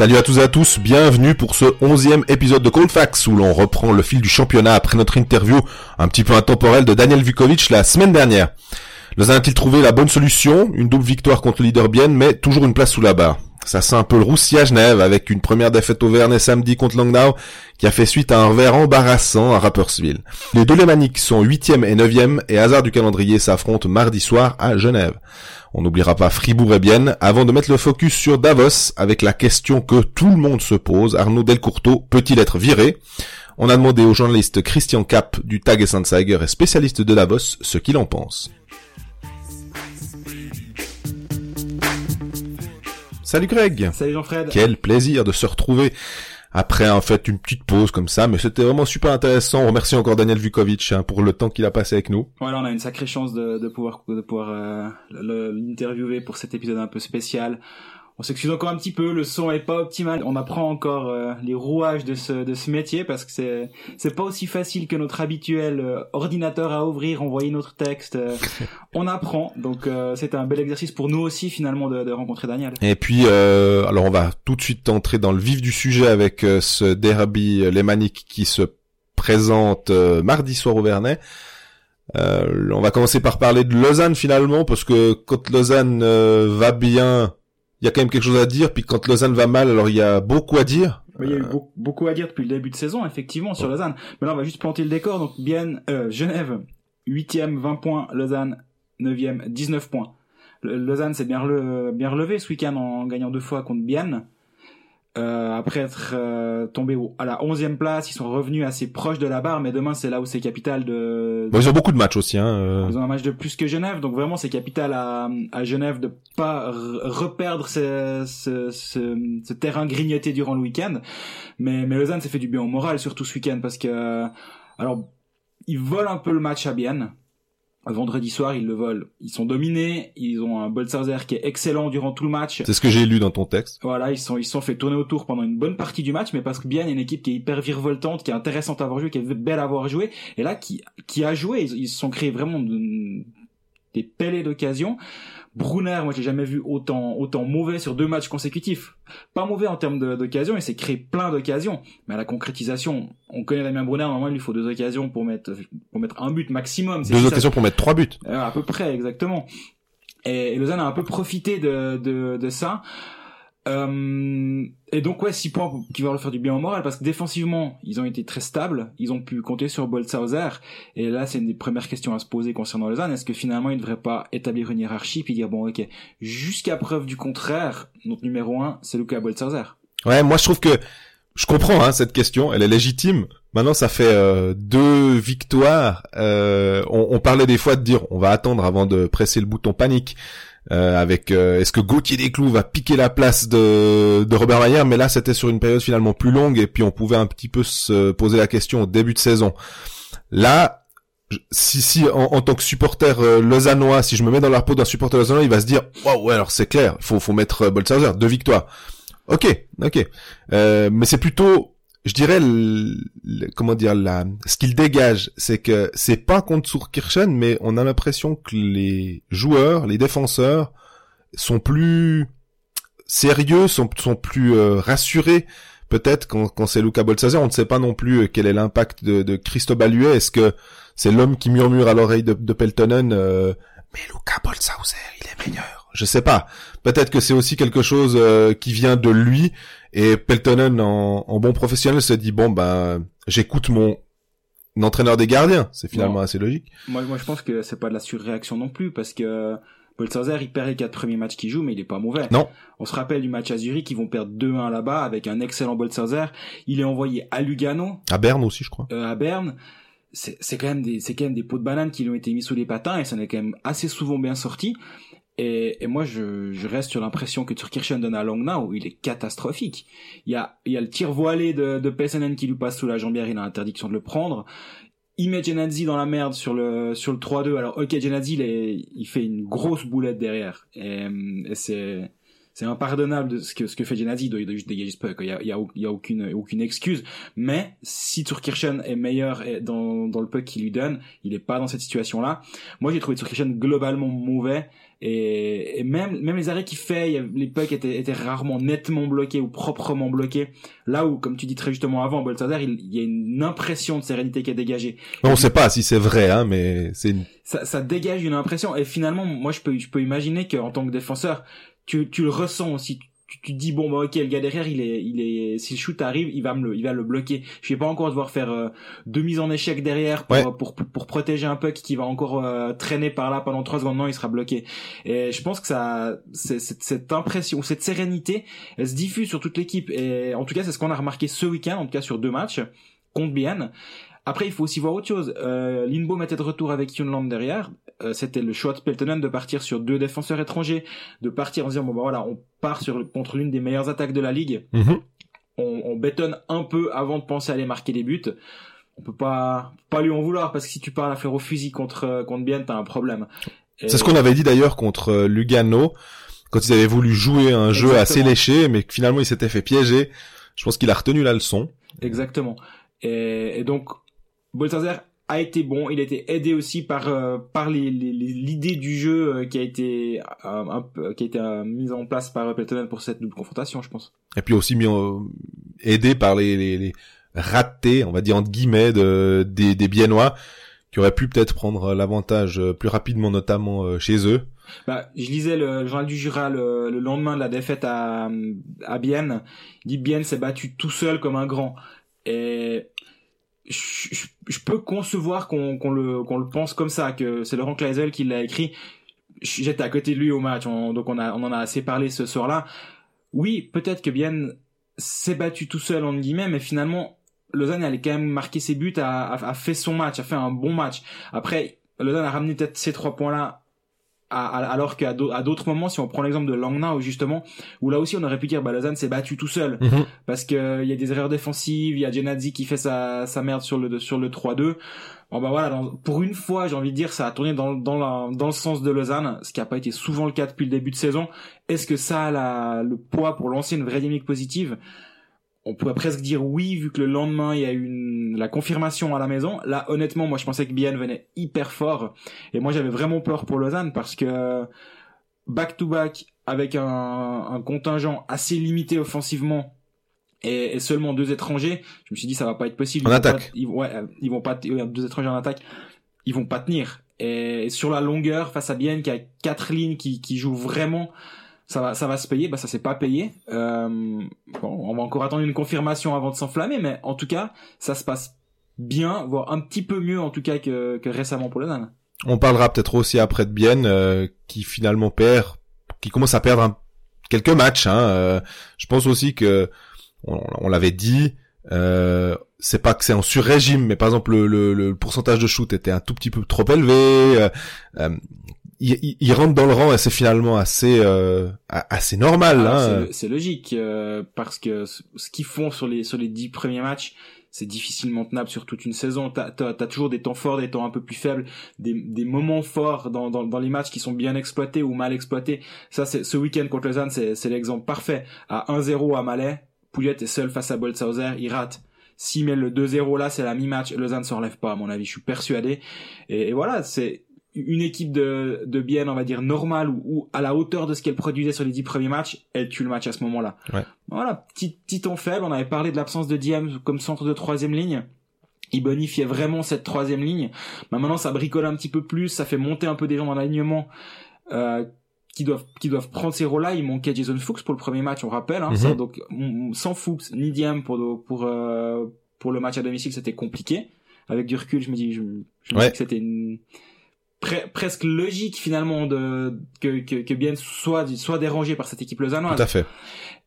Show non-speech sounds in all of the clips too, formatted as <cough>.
Salut à tous et à tous, bienvenue pour ce onzième épisode de Colfax où l'on reprend le fil du championnat après notre interview un petit peu intemporelle de Daniel Vukovic la semaine dernière. Lausanne a-t-il trouvé la bonne solution? Une double victoire contre le leader Bienne, mais toujours une place sous la barre. Ça sent un peu le roussi à Genève avec une première défaite au Vernet samedi contre Langnau qui a fait suite à un revers embarrassant à Rapperswil. Les deux sont huitième et neuvième et hasard du calendrier s'affrontent mardi soir à Genève. On n'oubliera pas Fribourg et Bienne avant de mettre le focus sur Davos avec la question que tout le monde se pose. Arnaud Delcourteau peut-il être viré? On a demandé au journaliste Christian Kapp du Tag et spécialiste de Davos ce qu'il en pense. Salut Greg. Salut Jean-Fred. Quel plaisir de se retrouver après en fait une petite pause comme ça, mais c'était vraiment super intéressant. On remercie encore Daniel Vukovic hein, pour le temps qu'il a passé avec nous. Voilà, on a une sacrée chance de, de pouvoir de pouvoir euh, l'interviewer pour cet épisode un peu spécial on s'excuse encore un petit peu, le son est pas optimal. On apprend encore euh, les rouages de ce de ce métier parce que c'est c'est pas aussi facile que notre habituel euh, ordinateur à ouvrir, envoyer notre texte. Euh, on apprend, donc c'est un bel exercice pour nous aussi finalement de, de rencontrer Daniel. Et puis alors on va tout de suite entrer dans le vif du sujet avec ce derby lémanique qui se présente mardi soir au Vernet. on va commencer par parler de Lausanne finalement parce que quand Lausanne va bien il y a quand même quelque chose à dire. Puis quand Lausanne va mal, alors il y a beaucoup à dire. il y a eu beaucoup à dire depuis le début de saison, effectivement, sur Lausanne. Mais là, on va juste planter le décor. Donc, bien, euh, Genève, 8e, 20 points. Lausanne, 9e, 19 points. Lausanne s'est bien, bien relevé ce week-end en gagnant deux fois contre Bienne. Euh, après être euh, tombé à la 11e place, ils sont revenus assez proches de la barre, mais demain c'est là où c'est capital de. ils ont beaucoup de matchs aussi. Hein, euh. Ils ont un match de plus que Genève, donc vraiment c'est capital à, à Genève de pas reperdre ce, ce, ce, ce, terrain grignoté durant le week-end. Mais, mais Lausanne s'est fait du bien au moral, surtout ce week-end, parce que alors ils volent un peu le match à Bienne. Vendredi soir, ils le volent. Ils sont dominés. Ils ont un Boltzerzer qui est excellent durant tout le match. C'est ce que j'ai lu dans ton texte. Voilà, ils sont ils sont fait tourner autour pendant une bonne partie du match, mais parce que bien une équipe qui est hyper virevoltante, qui est intéressante à avoir joué, qui est belle à avoir joué, et là qui qui a joué, ils, se sont créés vraiment des pellets d'occasion. Brunner, moi j'ai jamais vu autant autant mauvais sur deux matchs consécutifs. Pas mauvais en termes d'occasion, il s'est créé plein d'occasions, mais à la concrétisation, on connaît Damien Brunner, normalement il lui faut deux occasions pour mettre pour mettre un but maximum. Deux occasions pour mettre trois buts. Euh, à peu près, exactement. Et, Lausanne a un peu profité de de, de ça. Euh, et donc ouais, 6 points qui vont leur faire du bien au moral parce que défensivement, ils ont été très stables, ils ont pu compter sur Boltzhauser et là c'est une des premières questions à se poser concernant Lausanne, est-ce que finalement ils ne devraient pas établir une hiérarchie puis dire bon OK, jusqu'à preuve du contraire, notre numéro 1, c'est Luca Boltzhauser. Ouais, moi je trouve que je comprends hein, cette question, elle est légitime. Maintenant, ça fait euh, deux victoires. Euh, on, on, parlait des fois de dire on va attendre avant de presser le bouton panique. Euh, avec euh, est-ce que Gauthier Desclous va piquer la place de, de Robert Mayer mais là c'était sur une période finalement plus longue et puis on pouvait un petit peu se poser la question au début de saison. Là si si en, tant que supporter euh, lausannois si je me mets dans la peau d'un supporter lausannois il va se dire waouh ouais alors c'est clair faut faut mettre euh, deux victoires. Ok ok. Mais c'est plutôt je dirais comment dire la ce qu'il dégage c'est que c'est pas contre Surkirchen mais on a l'impression que les joueurs les défenseurs sont plus sérieux sont sont plus euh, rassurés peut-être quand, quand c'est Luca Bolsazer on ne sait pas non plus euh, quel est l'impact de, de Baluet est-ce que c'est l'homme qui murmure à l'oreille de, de Peltonen euh, mais Luca Bolshauser, il est meilleur? Je sais pas. Peut-être que c'est aussi quelque chose qui vient de lui et Peltonen, en, bon professionnel, se dit bon ben j'écoute mon entraîneur des gardiens. C'est finalement assez logique. Moi, moi, je pense que c'est pas de la surréaction non plus parce que Bolsazer, il perd les quatre premiers matchs qu'il joue, mais il est pas mauvais. Non. On se rappelle du match à Zurich, ils vont perdre 2-1 là-bas avec un excellent Bolsazer. Il est envoyé à Lugano. À Berne aussi, je crois. Euh, à Berne. C'est quand même des, c'est quand même des pots de banane qui lui ont été mis sous les patins et ça n'est quand même assez souvent bien sorti. Et, et moi, je, je, reste sur l'impression que Turkirchen donne à Langnau, il est catastrophique. Il y a, il y a le tir voilé de, de qui lui passe sous la jambière, il a interdiction de le prendre. Il met Genadzi dans la merde sur le sur le 3-2. Alors ok, Genadzi, il, il fait une grosse boulette derrière. Et, et c'est c'est impardonnable de ce que ce que fait Genadi, il doit, juste dégager ce puck. Il y a, a, a aucune aucune excuse. Mais si Turkirchen est meilleur dans dans le puck qu'il lui donne, il est pas dans cette situation là. Moi j'ai trouvé Turkirchen globalement mauvais. Et, et, même même les arrêts qu'il fait, les pucks étaient, étaient rarement nettement bloqués ou proprement bloqués. Là où, comme tu dis très justement avant, il, il y a une impression de sérénité qui est dégagée. On ne sait pas si c'est vrai, hein, mais c'est une... ça, ça dégage une impression. Et finalement, moi, je peux je peux imaginer qu'en tant que défenseur, tu, tu le ressens aussi. Tu, tu, dis bon bah ok le gars derrière il est il est si le shoot arrive il va me le il va le bloquer je vais pas encore devoir faire euh, deux mises en échec derrière pour, Ouais. pour, pour pour protéger un puck qui va encore euh, traîner par là pendant trois secondes non il sera bloqué et je pense que ça c'est cette, cette impression cette sérénité elle se diffuse sur toute l'équipe et en tout cas c'est ce qu'on a remarqué ce week-end en tout cas sur deux matchs contre Bien après, il faut aussi voir autre chose. Euh, Lindbaum était de retour avec Yunland derrière. Euh, C'était le choix de Peltonen de partir sur deux défenseurs étrangers, de partir en disant bon bah voilà, on part sur contre l'une des meilleures attaques de la ligue. Mhm. On, on bétonne un peu avant de penser à aller marquer des buts. On peut pas pas lui en vouloir parce que si tu pars à faire au fusil contre contre Bien, t'as un problème. Et- C'est ce qu'on avait dit d'ailleurs contre euh, Lugano, quand ils avaient voulu jouer un jeu assez léché, mais que finalement il s'était fait piéger. Je pense qu'il a retenu la leçon. Exactement. Et, et donc, Bolsazer a été bon. Il a été aidé aussi par euh, par les- les- les- l'idée du jeu euh, qui a été euh, un peu- qui a été euh, mise en place par Peltonen pour cette double confrontation, je pense. Et puis aussi mis en- aidé par les, les, les ratés, on va dire entre guillemets, de, des, des Biennois, qui auraient pu peut-être prendre l'avantage euh, plus rapidement, notamment euh, chez eux. Bah, je lisais le, le journal du Jura le, le lendemain de la défaite à à Bienne. Il dit Bienne s'est battu tout seul comme un grand. Et je, je, peux concevoir qu'on le le pense comme ça, que c'est Laurent Kleisel qui l'a écrit. J'étais à côté de lui au match, on- donc on a on en a assez parlé ce soir-là. Oui, peut-être que Bienne s'est battu tout seul en guillemets, mais finalement Lausanne elle a quand même marqué ses buts, a, a, a fait son match, a fait un bon match. Après Lausanne a ramené peut-être ces trois points-là alors qu'à d'autres moments, si on prend l'exemple de Langnau justement, où là aussi on aurait pu dire bah Lausanne s'est battu tout seul Mhm. parce que il y a des erreurs défensives, il y a Genadzi qui fait sa, sa merde sur le sur le 3-2. Bon bah voilà, dans- pour une fois, j'ai envie de dire ça a tourné dans dans la, dans le sens de Lausanne, ce qui a pas été souvent le cas depuis le début de saison. Est-ce que ça a la, le poids pour lancer une vraie dynamique positive? On pourrait presque dire oui vu que le lendemain il y a eu une, la confirmation à la maison. Là honnêtement moi je pensais que Bien venait hyper fort et moi j'avais vraiment peur pour Lausanne parce que back to back avec un, un contingent assez limité offensivement et, et seulement deux étrangers, je me suis dit ça va pas être possible. En Ils vont attaque. pas- ils, ouais, euh, ils vont pas deux étrangers en attaque, ils vont pas tenir. Et sur la longueur face à Bien qui a quatre lignes qui, qui jouent vraiment ça va ça va se payer bah ça s'est pas payé euh, bon on va encore attendre une confirmation avant de s'enflammer mais en tout cas ça se passe bien voire un petit peu mieux en tout cas que, que récemment pour Lausanne On parlera peut-être aussi après de Bienne, euh, qui finalement perd, qui commence à perdre un- quelques matchs. Hein, euh, je pense aussi que on, on l'avait dit. Euh, c'est pas que c'est en sur-régime, mais par exemple le, le, le pourcentage de shoot était un tout petit peu trop élevé. euh, euh, il, il- il rentre dans le rang et c'est finalement assez euh, assez normal. Alors, hein. c'est- logique euh, parce que ce qu'ils font sur les sur les dix premiers matchs c'est difficilement tenable sur toute une saison. T'as as, toujours des temps forts, des temps un peu plus faibles, des, des moments forts dans, dans, dans les matchs qui sont bien exploités ou mal exploités. Ça, c'est ce week-end contre Lausanne, c'est c'est l'exemple parfait. À 1-0 à Malais, Pouliot est seul face à Boltzhauser, il rate. S'il met le 2-0 là, c'est la mi-match. Lausanne s'en relève pas, à mon avis, je suis persuadé. Et, et voilà, c'est une équipe de, de bien, on va dire, normale ou, ou à la hauteur de ce qu'elle produisait sur les dix premiers matchs, elle tue le match à ce moment-là. Ouais. Voilà, petit, petit ton faible. On avait parlé de l'absence de Diem comme centre de troisième ligne. Il bonifiait vraiment cette troisième ligne. Bah, maintenant, ça bricole un petit peu plus, ça fait monter un peu des gens dans l'alignement. Euh, qui doivent qui doivent prendre ces rôles-là. Il manquait Jason Fuchs pour le premier match, on rappelle. Hein, Mhm. ça, donc mm, sans Fuchs ni Diem pour pour euh, pour le match à domicile, c'était compliqué. Avec du recul, je me dis, je, je me dis que c'était une pre- presque logique finalement de que que, que Bien soit soit dérangé par cette équipe lausannoise. Tout à fait.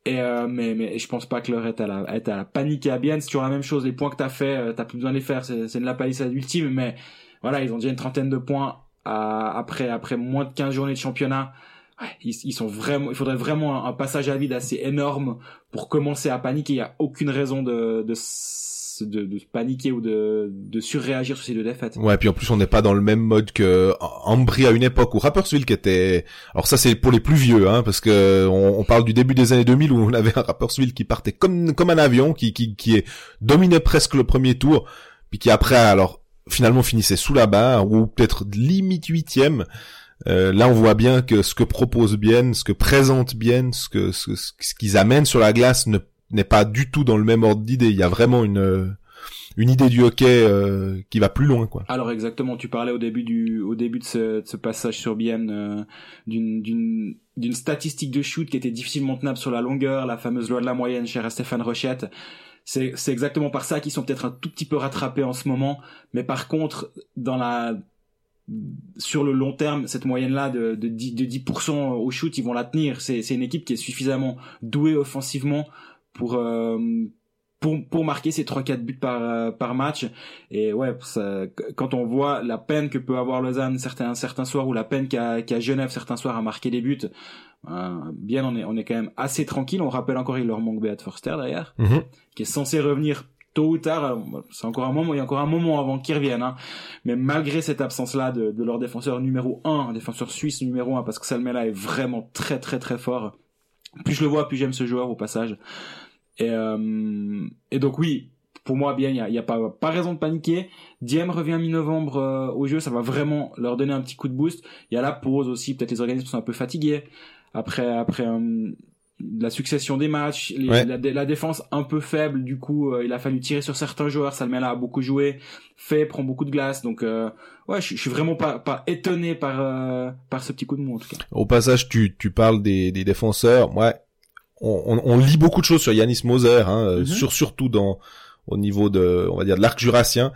Et euh, mais mais je pense pas que l'heure est à la est à la panique et à bien. C'est toujours la même chose. Les points que t'as fait, euh, t'as plus besoin de les faire. C'est c'est de la palissade ultime. Mais voilà, ils ont déjà une trentaine de points à- après après moins de 15 journées de championnat. Ouais, ils, ils sont vraiment. Il faudrait vraiment un, un passage à vide assez énorme pour commencer à paniquer. Il y a aucune raison de de de, de paniquer ou de, de surréagir sur ces deux défaites. Ouais, puis en plus on n'est pas dans le même mode que Ambry à une époque où Rapperswil qui était. Alors ça c'est pour les plus vieux, hein, parce que on, on, parle du début des années 2000 où on avait un Rapperswil qui partait comme comme un avion, qui qui qui est dominait presque le premier tour, puis qui après alors finalement finissait sous la barre ou peut-être limite huitième. Euh, là, on voit bien que ce que propose Bien, ce que présente Bien, ce que ce, ce qu'ils amènent sur la glace ne n'est pas du tout dans le même ordre d'idée. Il y a vraiment une une idée du hockey euh, qui va plus loin quoi. Alors exactement, tu parlais au début du au début de ce, passage sur Bienne euh, d'une d'une statistique de shoot qui était difficilement tenable sur la longueur, la fameuse loi de la moyenne chez Stéphane Rochette. C'est c'est exactement par ça qu'ils sont peut-être un tout petit peu rattrapés en ce moment, mais par contre dans la sur le long terme, cette moyenne-là de, de 10%, de 10 au shoot, ils vont la tenir. C'est une équipe qui est suffisamment douée offensivement pour, euh, pour, pour marquer ces 3-4 buts par, euh, par match. Et ouais, ça, quand on voit la peine que peut avoir Lausanne certains, certains soirs ou la peine qu'a, qu'a Genève certains soirs à marquer des buts, euh, bien on est, on est quand même assez tranquille. On rappelle encore, il leur manque Beat Forster d'ailleurs, mhm. qui est censé revenir tôt ou tard, c'est encore un moment, il y a encore un moment avant qu'ils reviennent. Hein. Mais malgré cette absence-là de, de leur défenseur numéro 1, défenseur suisse numéro 1, parce que Salmela est vraiment très très très fort. Plus je le vois, plus j'aime ce joueur au passage. Et, euh, et donc oui, pour moi, bien, il n'y a, y a pas, pas raison de paniquer. Diem revient mi-novembre euh, au jeu, ça va vraiment leur donner un petit coup de boost. Il y a la pause aussi, peut-être les organismes sont un peu fatigués après après euh, la succession des matchs, la, la, défense un peu faible. Du coup, il a fallu tirer sur certains joueurs. Salmela a beaucoup joué, fait prend beaucoup de glace, donc ouais, je, je, suis vraiment pas pas étonné par par ce petit coup de mou en tout cas. Au passage, tu tu parles des des défenseurs, ouais on, on, lit beaucoup de choses sur Yanis Moser, hein, euh, mhm. sur, surtout dans au niveau de, on va dire, de l'arc jurassien,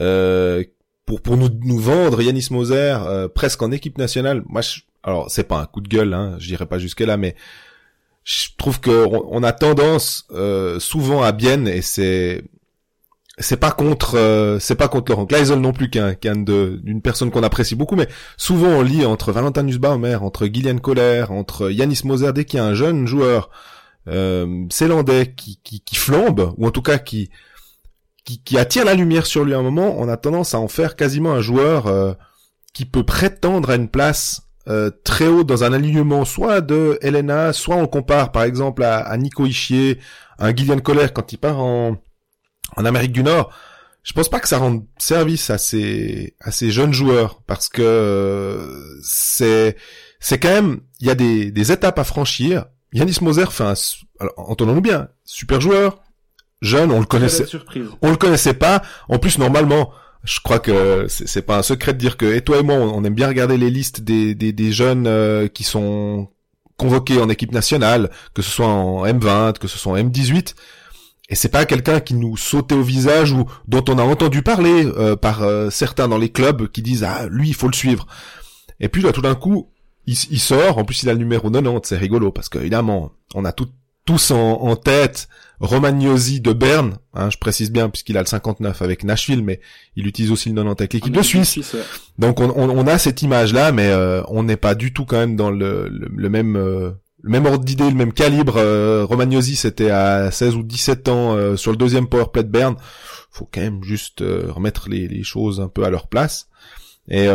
euh, pour pour nous nous vendre Yanis Moser euh, presque en équipe nationale. Moi, je, alors c'est pas un coup de gueule, hein, je dirais pas jusque là, mais je trouve que on, a tendance euh, souvent à bien et c'est c'est pas contre euh, c'est pas contre Laurent Kleisel non plus qu'un qu'un de d'une personne qu'on apprécie beaucoup mais souvent on lit entre Valentin Nussbaumer entre Gillian Kohler entre Yanis Moser dès qu'il y a un jeune joueur euh, qui, qui, qui flambe ou en tout cas qui, qui qui attire la lumière sur lui à un moment on a tendance à en faire quasiment un joueur euh, qui peut prétendre à une place euh, très haut dans un alignement soit de Elena soit on compare par exemple à, à Nico Ischier un Gillian Kohler quand il part en en Amérique du Nord, je pense pas que ça rende service à ces à ces jeunes joueurs parce que c'est c'est quand même il y a des des étapes à franchir. Yanis Moser fait un entendons-nous bien, super joueur, jeune, on le connaissait on le connaissait pas. En plus normalement, je crois que c'est pas un secret de dire que et toi et moi on aime bien regarder les listes des des, des jeunes euh, qui sont convoqués en équipe nationale, que ce soit en M20, que ce soit en M18 et c'est pas quelqu'un qui nous sautait au visage ou dont on a entendu parler euh, par euh, certains dans les clubs qui disent ah lui il faut le suivre. Et puis là tout d'un coup il, sort, en plus il a le numéro 90, c'est rigolo parce que évidemment on a tout, tous en, tête Romagnosi de Berne, hein, je précise bien puisqu'il a le 59 avec Nashville, mais il utilise aussi le 90 avec l'équipe de Suisse. Donc on, on, a cette image là, mais euh, on n'est pas du tout quand même dans le, le même le même ordre d'idée, le même calibre. Euh, Romagnosi, c'était à 16 ou 17 ans euh, sur le deuxième powerplay de Berne. Faut quand même juste euh, remettre les, les, choses un peu à leur place. Et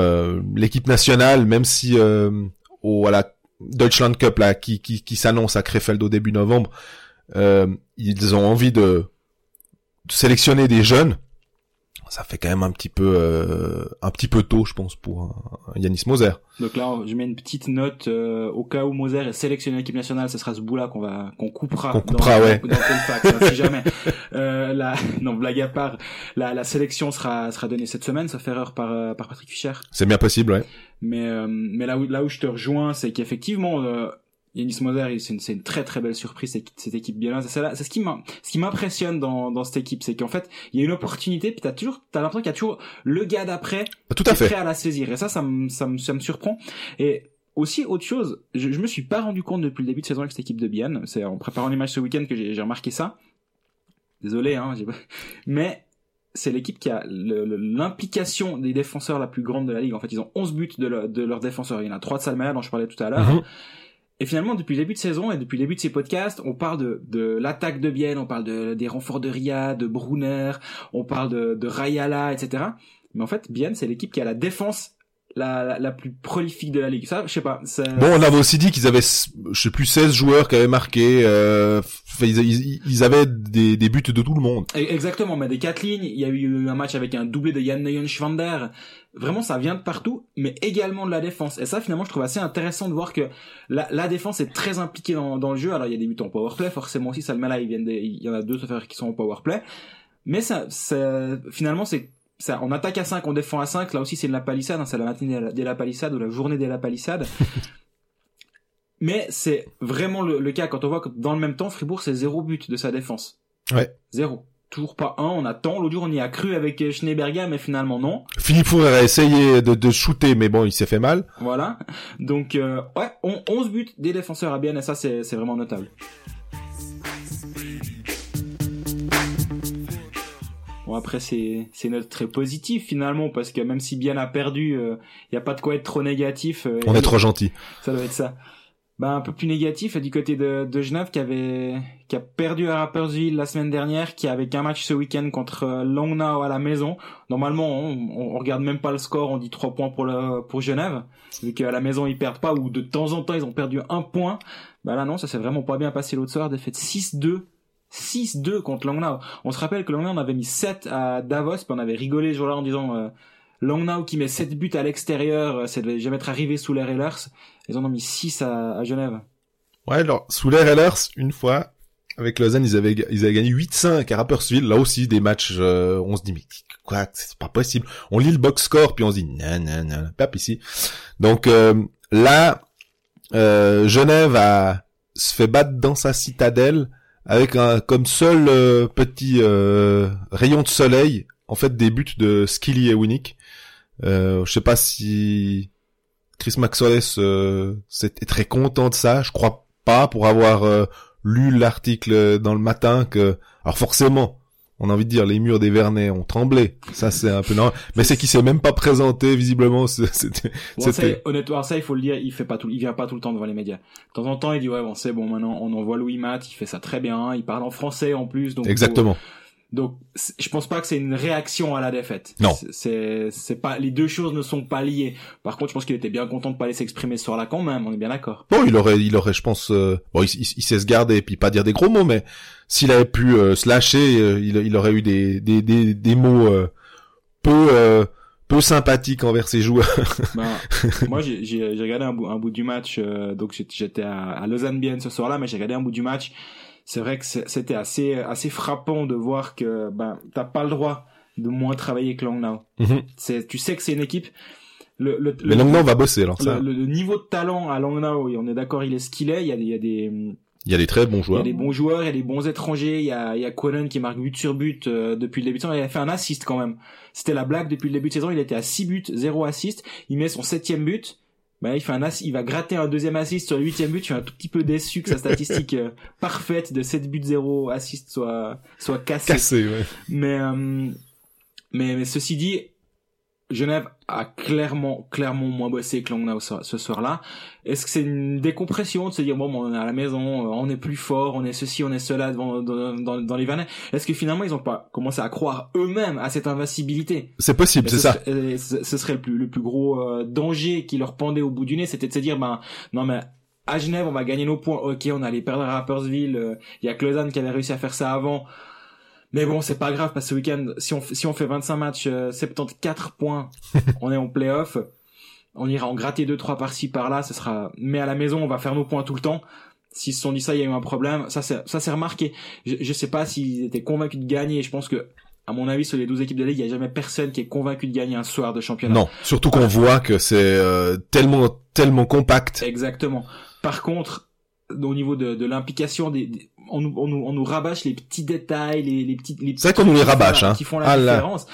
l'équipe nationale, même si au à la Deutschland Cup là, qui, qui, qui s'annonce à Krefeld au début novembre, ils ont envie de, de sélectionner des jeunes ça fait quand même un petit peu euh, un petit peu tôt je pense pour un, Yanis Moser. Donc là je mets une petite note euh, au cas où Moser est sélectionné équipe nationale, ce sera ce bout là qu'on va qu'on coupera qu'on coupera dans, ouais. dans hein, si jamais <laughs> euh, la non blague à part la, la sélection sera sera donnée cette semaine sauf erreur par euh, par Patrick Fischer. C'est bien possible ouais. Mais euh, mais là où là où je te rejoins c'est qu'effectivement Yanis Moser, c'est une, une, très très belle surprise cette, équipe biennoise. C'est ce qui m'impressionne dans, dans cette équipe, c'est qu'en fait il y a une opportunité, puis t'as toujours, t'as l'impression qu'il y a toujours le gars d'après qui est prêt à la saisir. Et ça, ça me, ça me, ça me surprend. Et aussi autre chose, je, je me suis pas rendu compte depuis le début de saison avec cette équipe de Bienne. C'est en préparant les matchs ce week-end que j'ai remarqué ça. Désolé, hein, <laughs> mais c'est l'équipe qui a l'implication des défenseurs la plus grande de la ligue. En fait, ils ont 11 buts de, de leurs défenseurs. Il y en a 3 de Salmaya dont je parlais tout à l'heure. Mm-hmm. Et finalement, depuis le début de saison et depuis le début de ces podcasts, on parle de, de l'attaque de Bienne, on parle de, des renforts de Ria, de Brunner, on parle de, de Rayala, etc. Mais en fait, Bienne, c'est l'équipe qui a la défense la, la, plus prolifique de la ligue. Ça, je sais pas. Bon, on avait aussi dit qu'ils avaient, je sais plus, 16 joueurs qui avaient marqué. Euh, ils, ils, avaient des, des, buts de tout le monde. E, exactement, mais des quatre lignes. Il y a eu un match avec un doublé de Jan Neuenschwander. Vraiment, ça vient de partout, mais également de la défense. Et ça, finalement, je trouve assez intéressant de voir que la, la défense est très impliquée dans, dans le jeu. Alors, il y a des buts en powerplay, forcément aussi. Ça le met là, il, il y en a deux qui sont en powerplay. Mais ça, ça finalement, c'est ça, on attaque à 5, on défend à 5. Là aussi, c'est de la palissade. Hein, c'est la matinée de la palissade ou la journée de la palissade. <laughs> Mais c'est vraiment le, cas quand on voit que dans le même temps, Fribourg, c'est zéro but de sa défense. Ouais. Zéro. Toujours pas un. On attend. L'autre jour, on y a cru avec Schneeberger, mais finalement non. Philippe Four a essayé de, de shooter, mais bon, il s'est fait mal. Voilà. Donc, euh, ouais, on, 11 buts des défenseurs à bien, et ça, c'est vraiment notable. Bon après c'est c'est note très positif finalement parce que même si bien a perdu, il euh, y a pas de quoi être trop négatif. Euh, On est trop gentil. Ça doit être ça. Bah un peu plus négatif du côté de, de Genève qui avait qui a perdu à Rapperswil la semaine dernière, qui avait qu'un match ce week-end contre euh, Longnau à la maison. Normalement on, on, regarde même pas le score, on dit trois points pour le pour Genève vu qu'à la maison ils perdent pas ou de temps en temps ils ont perdu un point. Bah là non ça s'est vraiment pas bien passé l'autre soir, défaite 6-2 6-2 contre Langnau. On se rappelle que Langnau on avait mis 7 à Davos, puis on avait rigolé ce jour-là en disant euh, Langnau qui met 7 buts à l'extérieur, euh, ça devait jamais être arrivé sous les Railers. Ils en ont mis 6 à, à Genève. Ouais, alors sous les Railers, une fois, avec Lausanne, ils avaient, ils avaient gagné 8-5 à Rapperswil. Là aussi, des matchs, euh, on se dit, mais quoi, c'est pas possible. On lit le box score, puis on se dit, non, non, non, pas ici. Donc euh, là, Genève a se fait battre dans sa citadelle avec un comme seul euh, petit euh, rayon de soleil en fait des buts de Skilly et Winnick. Euh, je sais pas si Chris Maxwell euh, est très content de ça. Je crois pas pour avoir euh, lu l'article dans le matin que alors forcément on a envie de dire les murs des Vernets ont tremblé. Ça c'est un peu non, mais c'est qu'il s'est même pas présenté visiblement. C'était, honnêtement, ça il faut le dire, il fait pas tout, il vient pas tout le temps devant les médias. De temps en temps, il dit ouais bon c'est bon maintenant on envoie Louis Matt, il fait ça très bien, il parle en français en plus donc. Exactement. Donc, je pense pas que c'est une réaction à la défaite. Non. C'est, c'est pas, les deux choses ne sont pas liées. Par contre, je pense qu'il était bien content de pas aller s'exprimer sur là quand même. On est bien d'accord. Bon, il aurait, il aurait, je pense, euh, bon, il, il, sait se garder et puis pas dire des gros mots, mais s'il avait pu euh, se lâcher, euh, il, il, aurait eu des, des, des, des mots peu, peu sympathiques envers ses joueurs. <laughs> ben, moi, j'ai, j'ai regardé un bout, un bout du match. donc, j'étais à, à Lausanne bien ce soir-là, mais j'ai regardé un bout du match c'est vrai que c'était assez assez frappant de voir que ben t'as pas le droit de moins travailler que Langnau. Mhm. C'est tu sais que c'est une équipe. Le, le, Mais Langnau va bosser alors ça. Le, niveau de talent à Langnau, on est d'accord, il est ce qu'il est. Il y a, il y a des il y a des très bons joueurs. Il y a des bons joueurs, il y a des bons étrangers. Il y a, il y a Conan qui marque but sur but euh, depuis le début de saison. Il a fait un assist quand même. C'était la blague depuis le début de saison. Il était à 6 buts, 0 assist. Il met son septième but bah, il fait un il va gratter un deuxième assist sur le huitième but. Je suis un tout petit peu déçu que sa statistique euh, <laughs> parfaite de 7 buts 0 assist soit soit cassée. Cassée, ouais. Mais, euh, mais mais ceci dit, Genève a clairement, clairement moins bossé que Langnau ce soir-là. Est-ce que c'est une décompression de se dire bon, on est à la maison, on est plus fort, on est ceci, on est cela dans, dans, dans les Vernets Est-ce que finalement ils ont pas commencé à croire eux-mêmes à cette invincibilité? C'est possible, c'est ça. Ce serait le plus, le plus gros euh, danger qui leur pendait au bout du nez, c'était de se dire ben non mais à Genève on va gagner nos points. Ok, on allait perdre à Rappersville. Euh, il y a Lausanne qui avait réussi à faire ça avant. Mais bon, c'est pas grave parce que ce week-end, si on, si on fait 25 matchs, 74 euh, points, <laughs> on est en playoff. On ira en gratter 2-3 par-ci par-là, ce sera. Mais à la maison, on va faire nos points tout le temps. S'ils se sont dit ça, il y a eu un problème. Ça, c'est, ça s'est remarqué. Je, je sais pas s'ils étaient convaincus de gagner. Je pense que, à mon avis, sur les 12 équipes de la ligue, il y a jamais personne qui est convaincu de gagner un soir de championnat. Non, surtout qu'on voit que c'est euh, tellement, tellement compact. Exactement. Par contre, au niveau de, de l'implication des, on, nous, on, nous, on nous rabâche les petits détails les, les petites les c'est vrai qu'on nous les rabâche hein. qui font la ah différence.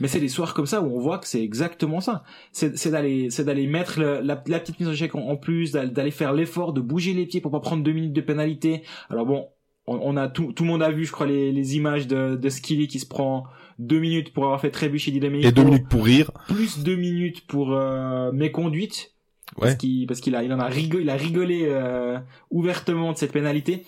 Mais c'est des soirs comme ça où on voit que c'est exactement ça. C'est d'aller c'est d'aller mettre la, la, petite mise en échec en, plus d'aller faire l'effort de bouger les pieds pour pas prendre deux minutes de pénalité. Alors bon on, a tout, tout le monde a vu je crois les, les images de, de Skilly qui se prend deux minutes pour avoir fait trébucher Dylan et deux minutes pour rire. plus deux minutes pour euh, méconduite parce qu'il parce qu'il a il en a rigolé, il a rigolé euh, ouvertement de cette pénalité.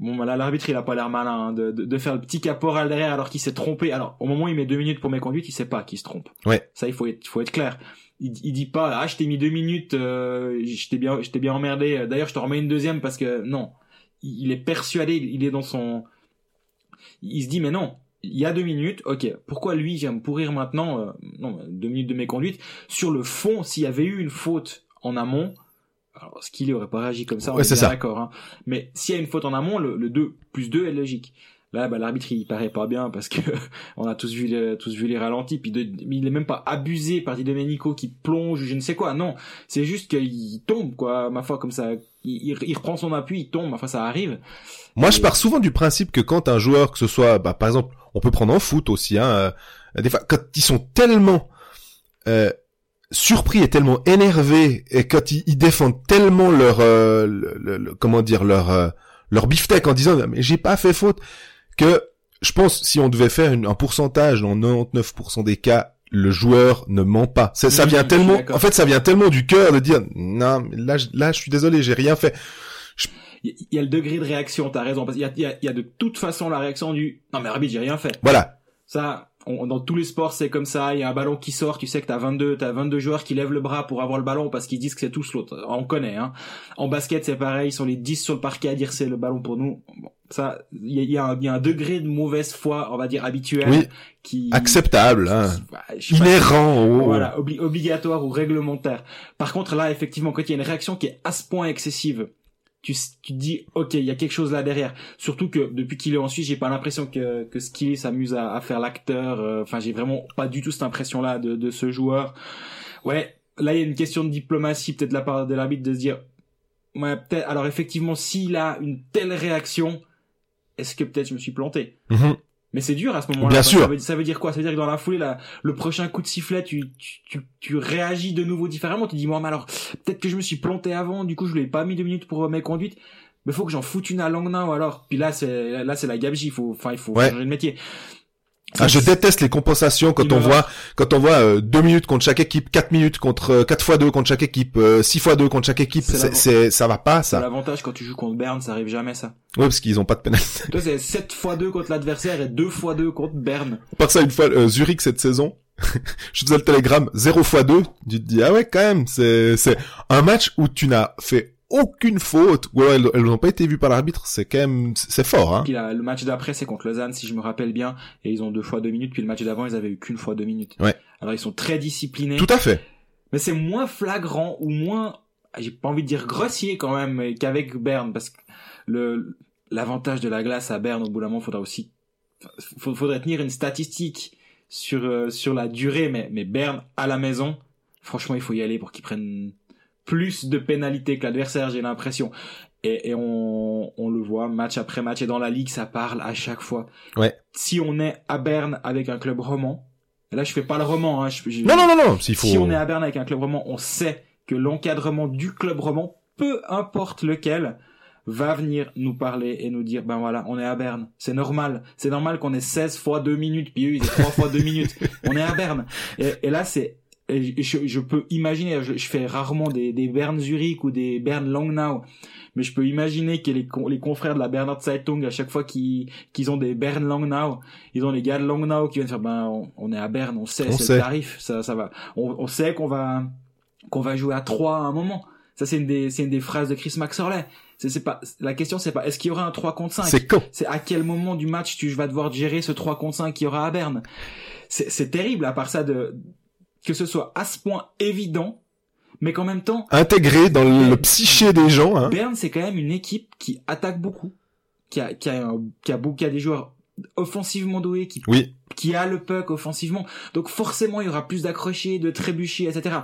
Bon, voilà, l'arbitre, il a pas l'air malin hein, de, de, de, faire le petit caporal derrière alors qu'il s'est trompé. Alors, au moment où il met deux minutes pour mes conduites, il sait pas qu'il se trompe. Ouais. Ça, il faut être, il faut être clair. Il, il dit pas, ah, je t'ai mis deux minutes, euh, je t'ai bien, je t'ai bien emmerdé. D'ailleurs, je te remets une deuxième parce que non. Il est persuadé, il est dans son, il se dit, mais non, il y a deux minutes, ok, pourquoi lui vient me pourrir maintenant, euh, non, deux minutes de mes conduites, sur le fond, s'il y avait eu une faute en amont, alors ce qu'il aurait pas réagi comme ça, on Ouais, est d'accord, hein. mais s'il y a une faute en amont, le, le 2 plus 2 est logique. Là, bah, l'arbitre il paraît pas bien parce que <laughs> on a tous vu les, tous vu les ralentis, puis de- il est même pas abusé par Di Domenico qui plonge, je ne sais quoi. Non, c'est juste qu'il tombe quoi, ma foi comme ça. Il, il- il reprend son appui, il tombe. Enfin, ça arrive. Moi, je pars souvent du principe que quand un joueur, que ce soit, bah, par exemple, on peut prendre en foot aussi, hein, euh, des fois, quand ils sont tellement euh, surpris et tellement énervés, et quand ils, ils défendent tellement leur, euh, le- le- le- comment dire, leur euh, leur beefsteak en disant mais j'ai pas fait faute, que je pense si on devait faire une- un pourcentage dans 99% des cas, le joueur ne ment pas. Ça, ça Oui, vient tellement, en fait, ça vient tellement du cœur de dire non, mais là, je- là, je suis désolé, j'ai rien fait. Il il y a le degré de réaction, t'as raison. Parce qu'il y a, il y, a, il y a de toute façon la réaction du non mais arbitre j'ai rien fait. Voilà, Ça, on- dans tous les sports c'est comme ça. Il y a un ballon qui sort, tu sais que t'as 22, t'as 22 joueurs qui lèvent le bras pour avoir le ballon parce qu'ils disent que c'est tous l'autre. On connaît. Hein. En basket c'est pareil, ils sont les 10 sur le parquet à dire c'est le ballon pour nous. Bon, ça, il y a, y, a y a un degré de mauvaise foi, on va dire habituel, Oui. qui acceptable, hein. Pas inhérent au... voilà, obli- obligatoire ou réglementaire. Par contre, là, effectivement, quand il y a une réaction qui est à ce point excessive, tu, tu te dis, ok, il y a quelque chose là derrière. Surtout que depuis qu'il est en Suisse, j'ai pas l'impression que, que Skilly s'amuse à, à faire l'acteur. euh, Enfin, j'ai vraiment pas du tout cette impression-là de, de ce joueur. Ouais, là, il y a une question de diplomatie, peut-être de la part de l'arbitre, de se dire, ouais, peut-être, alors effectivement, s'il a une telle réaction, est-ce que peut-être je me suis planté? Mhm. Mais c'est dur à ce moment-là. Bien sûr. Ça veut, ça veut dire quoi? Ça veut dire que dans la foulée, le prochain coup de sifflet, tu, tu, tu, tu réagis de nouveau différemment. Tu dis, moi, mais alors, peut-être que je me suis planté avant, du coup, je lui ai pas mis deux minutes pour euh, mes conduites. Mais faut que j'en foute une à long ou alors. Puis là, c'est, là, c'est la gabegie. Il faut, enfin, il faut Ouais. changer de métier. Ah, je déteste les compensations quand on voit quand on voit euh, deux minutes contre chaque équipe, quatre minutes contre euh, quatre fois deux contre chaque équipe, euh, six fois deux contre chaque équipe. C'est ça va pas C'est ça. l'avantage quand tu joues contre Berne, ça arrive jamais, ça. Ouais parce qu'ils ont pas de pénalité. Toi, c'est 7 fois 2 contre l'adversaire et 2 fois 2 contre Berne. Par ça une fois euh, Zurich cette saison. <laughs> je faisais le télégramme 0 fois 2, tu te dis ah ouais quand même, c'est c'est un match où tu n'as fait aucune faute ou alors elles, elles n'ont pas été vues par l'arbitre, c'est quand même c'est fort hein. Là, le match d'après, c'est contre Lausanne, si je me rappelle bien. Et ils ont deux fois 2 minutes. Puis le match d'avant, ils avaient eu qu'une fois 2 minutes. Ouais. Alors, ils sont très disciplinés. Tout à fait. Mais c'est moins flagrant ou moins, j'ai pas envie de dire grossier quand même, qu'avec Berne, parce que le l'avantage de la glace à Berne, au bout d'un moment, faudra aussi, faudrait tenir une statistique sur euh, sur la durée, mais mais Berne à la maison, franchement, il faut y aller pour qu'ils prennent plus de pénalités que l'adversaire, j'ai l'impression. Et, et on, on le voit match après match et dans la ligue ça parle à chaque fois. Ouais. Si on est à Berne avec un club roman, et là je fais pas le roman, hein, je, je- Non non non non, s'il faut si on est à Berne avec un club roman, on sait que l'encadrement du club roman, peu importe lequel, va venir nous parler et nous dire, ben voilà, on est à Berne. C'est normal. C'est normal qu'on ait 16 fois 2 minutes, puis eux, ils aient 3 fois 2 minutes. <laughs> On est à Berne. Et, et là, c'est, je, je peux imaginer, je, je fais rarement des, des Berne Zurich ou des Berne Langnau, mais je peux imaginer que les, les confrères de la Berner Zeitung, à chaque fois qu'ils qu'ils ont des Berne Langnau, ils ont les gars de Langnau qui viennent faire, ben, on, on est à Berne, on sait, c'est le tarif, ça, ça va. On, on sait qu'on va, qu'on va jouer à 3 à un moment. Ça, c'est une des, c'est une des phrases de Chris Maxorley. C'est, c'est pas, la question, c'est pas, est-ce qu'il y aura un 3 contre 5? c'est quand C'est à quel moment du match tu vas devoir gérer ce 3 contre 5 qu'il y aura à Berne? C'est terrible, à part ça, de, que ce soit à ce point évident, mais qu'en même temps, intégré dans le, le psyché des gens hein. Berne, c'est quand même une équipe qui attaque beaucoup, qui a, qui a, un- qui a, beaucoup, qui a des joueurs offensivement doués, qui, Oui, qui a le puck offensivement. Donc forcément, il y aura plus d'accrochés, de trébuchés, etc.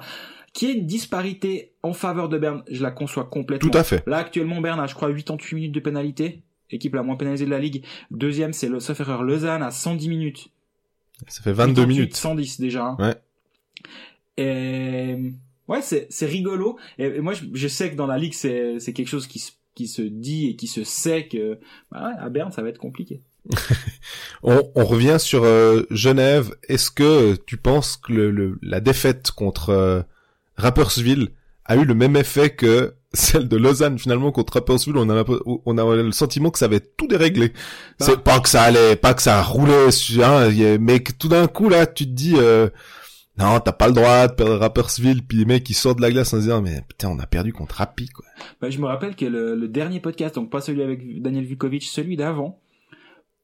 Qui est une disparité en faveur de Berne, je la conçois complètement. tout à fait. Là, actuellement, Berne a, je crois, 88 minutes de pénalité. Équipe la moins pénalisée de la ligue. Deuxième, c'est le sauf erreur Lausanne à 110 minutes. Ça fait 22 88, minutes. 110 déjà. hein. Ouais. Et ouais, c'est c'est rigolo. Et, moi, je, je sais que dans la ligue, c'est c'est quelque chose qui se qui se dit et qui se sait que bah ouais, à Berne, ça va être compliqué. <laughs> On, on revient sur euh, Genève. Est-ce que tu penses que le, le- la défaite contre euh, Rapperswil a eu le même effet que <laughs> celle de Lausanne finalement contre Rapperswil? On a on a le sentiment que ça avait tout déréglé bah. c'est pas que ça allait pas que ça roulait hein, mais que tout d'un coup là tu te dis euh, non t'as pas le droit de perdre Rapperswil puis les mecs qui sortent de la glace en se disant mais putain on a perdu contre Rappi quoi. Bah, je me rappelle que le, dernier podcast donc pas celui avec Daniel Vukovic celui d'avant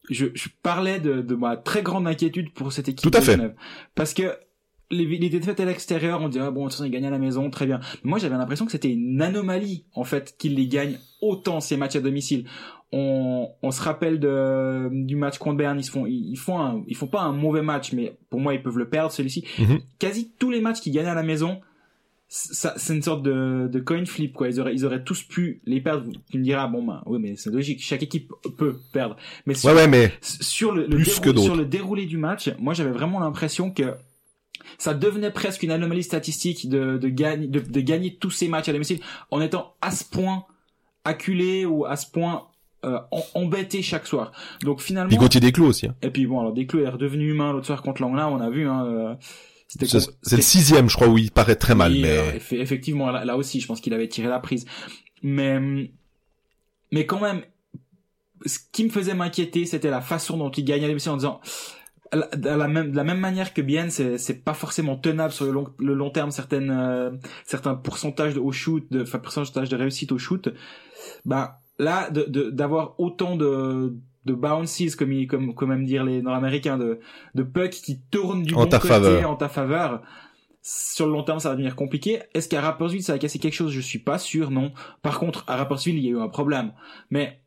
je, je, parlais de, de ma très grande inquiétude pour cette équipe tout à fait. Parce que les, les défaites à l'extérieur, on dirait bon, de toute façon, ils gagnent à la maison, très bien. moi, j'avais l'impression que c'était une anomalie, en fait, qu'ils les gagnent autant ces matchs à domicile. On, on se rappelle de, du match contre Bern, ils font, ils, font un, ils font pas un mauvais match, mais pour moi, ils peuvent le perdre, celui-ci. Mhm. Quasi tous les matchs qu'ils gagnent à la maison, ça, c'est une sorte de, de coin flip, quoi. Ils auraient, ils auraient tous pu les perdre. Tu me diras, bon, ben, oui, mais c'est logique. Chaque équipe peut perdre. Mais sur, ouais, mais sur le, le sur le déroulé du match, moi, j'avais vraiment l'impression que ça devenait presque une anomalie statistique de, de, gagner, de, de gagner tous ces matchs à domicile en étant à ce point acculé ou à ce point euh, embêté chaque soir. Donc finalement. Puis Gauthier Desclos aussi. Hein. Et puis bon, alors Desclos est redevenu humain l'autre soir contre Langlin, on a vu. Hein, euh, c'est le sixième, je crois, où il paraît très mal. mais euh, effectivement, là, là, aussi, je pense qu'il avait tiré la prise. Mais mais quand même, ce qui me faisait m'inquiéter, c'était la façon dont il gagnait les en disant de la même de la même manière que bien c'est c'est pas forcément tenable sur le long le long terme certaines euh, certains pourcentages de, au shoot de enfin pourcentage de réussite au shoot bah là de d'avoir autant de de bounces comme comme comme même dire les nord-américains de de pucks qui tournent du en bon ta côté faveur. en ta faveur sur le long terme, ça va devenir compliqué. Est-ce qu'à Rapperswil, ça a cassé quelque chose? Je suis pas sûr, non. Par contre, à Rapperswil, il y a eu un problème. Mais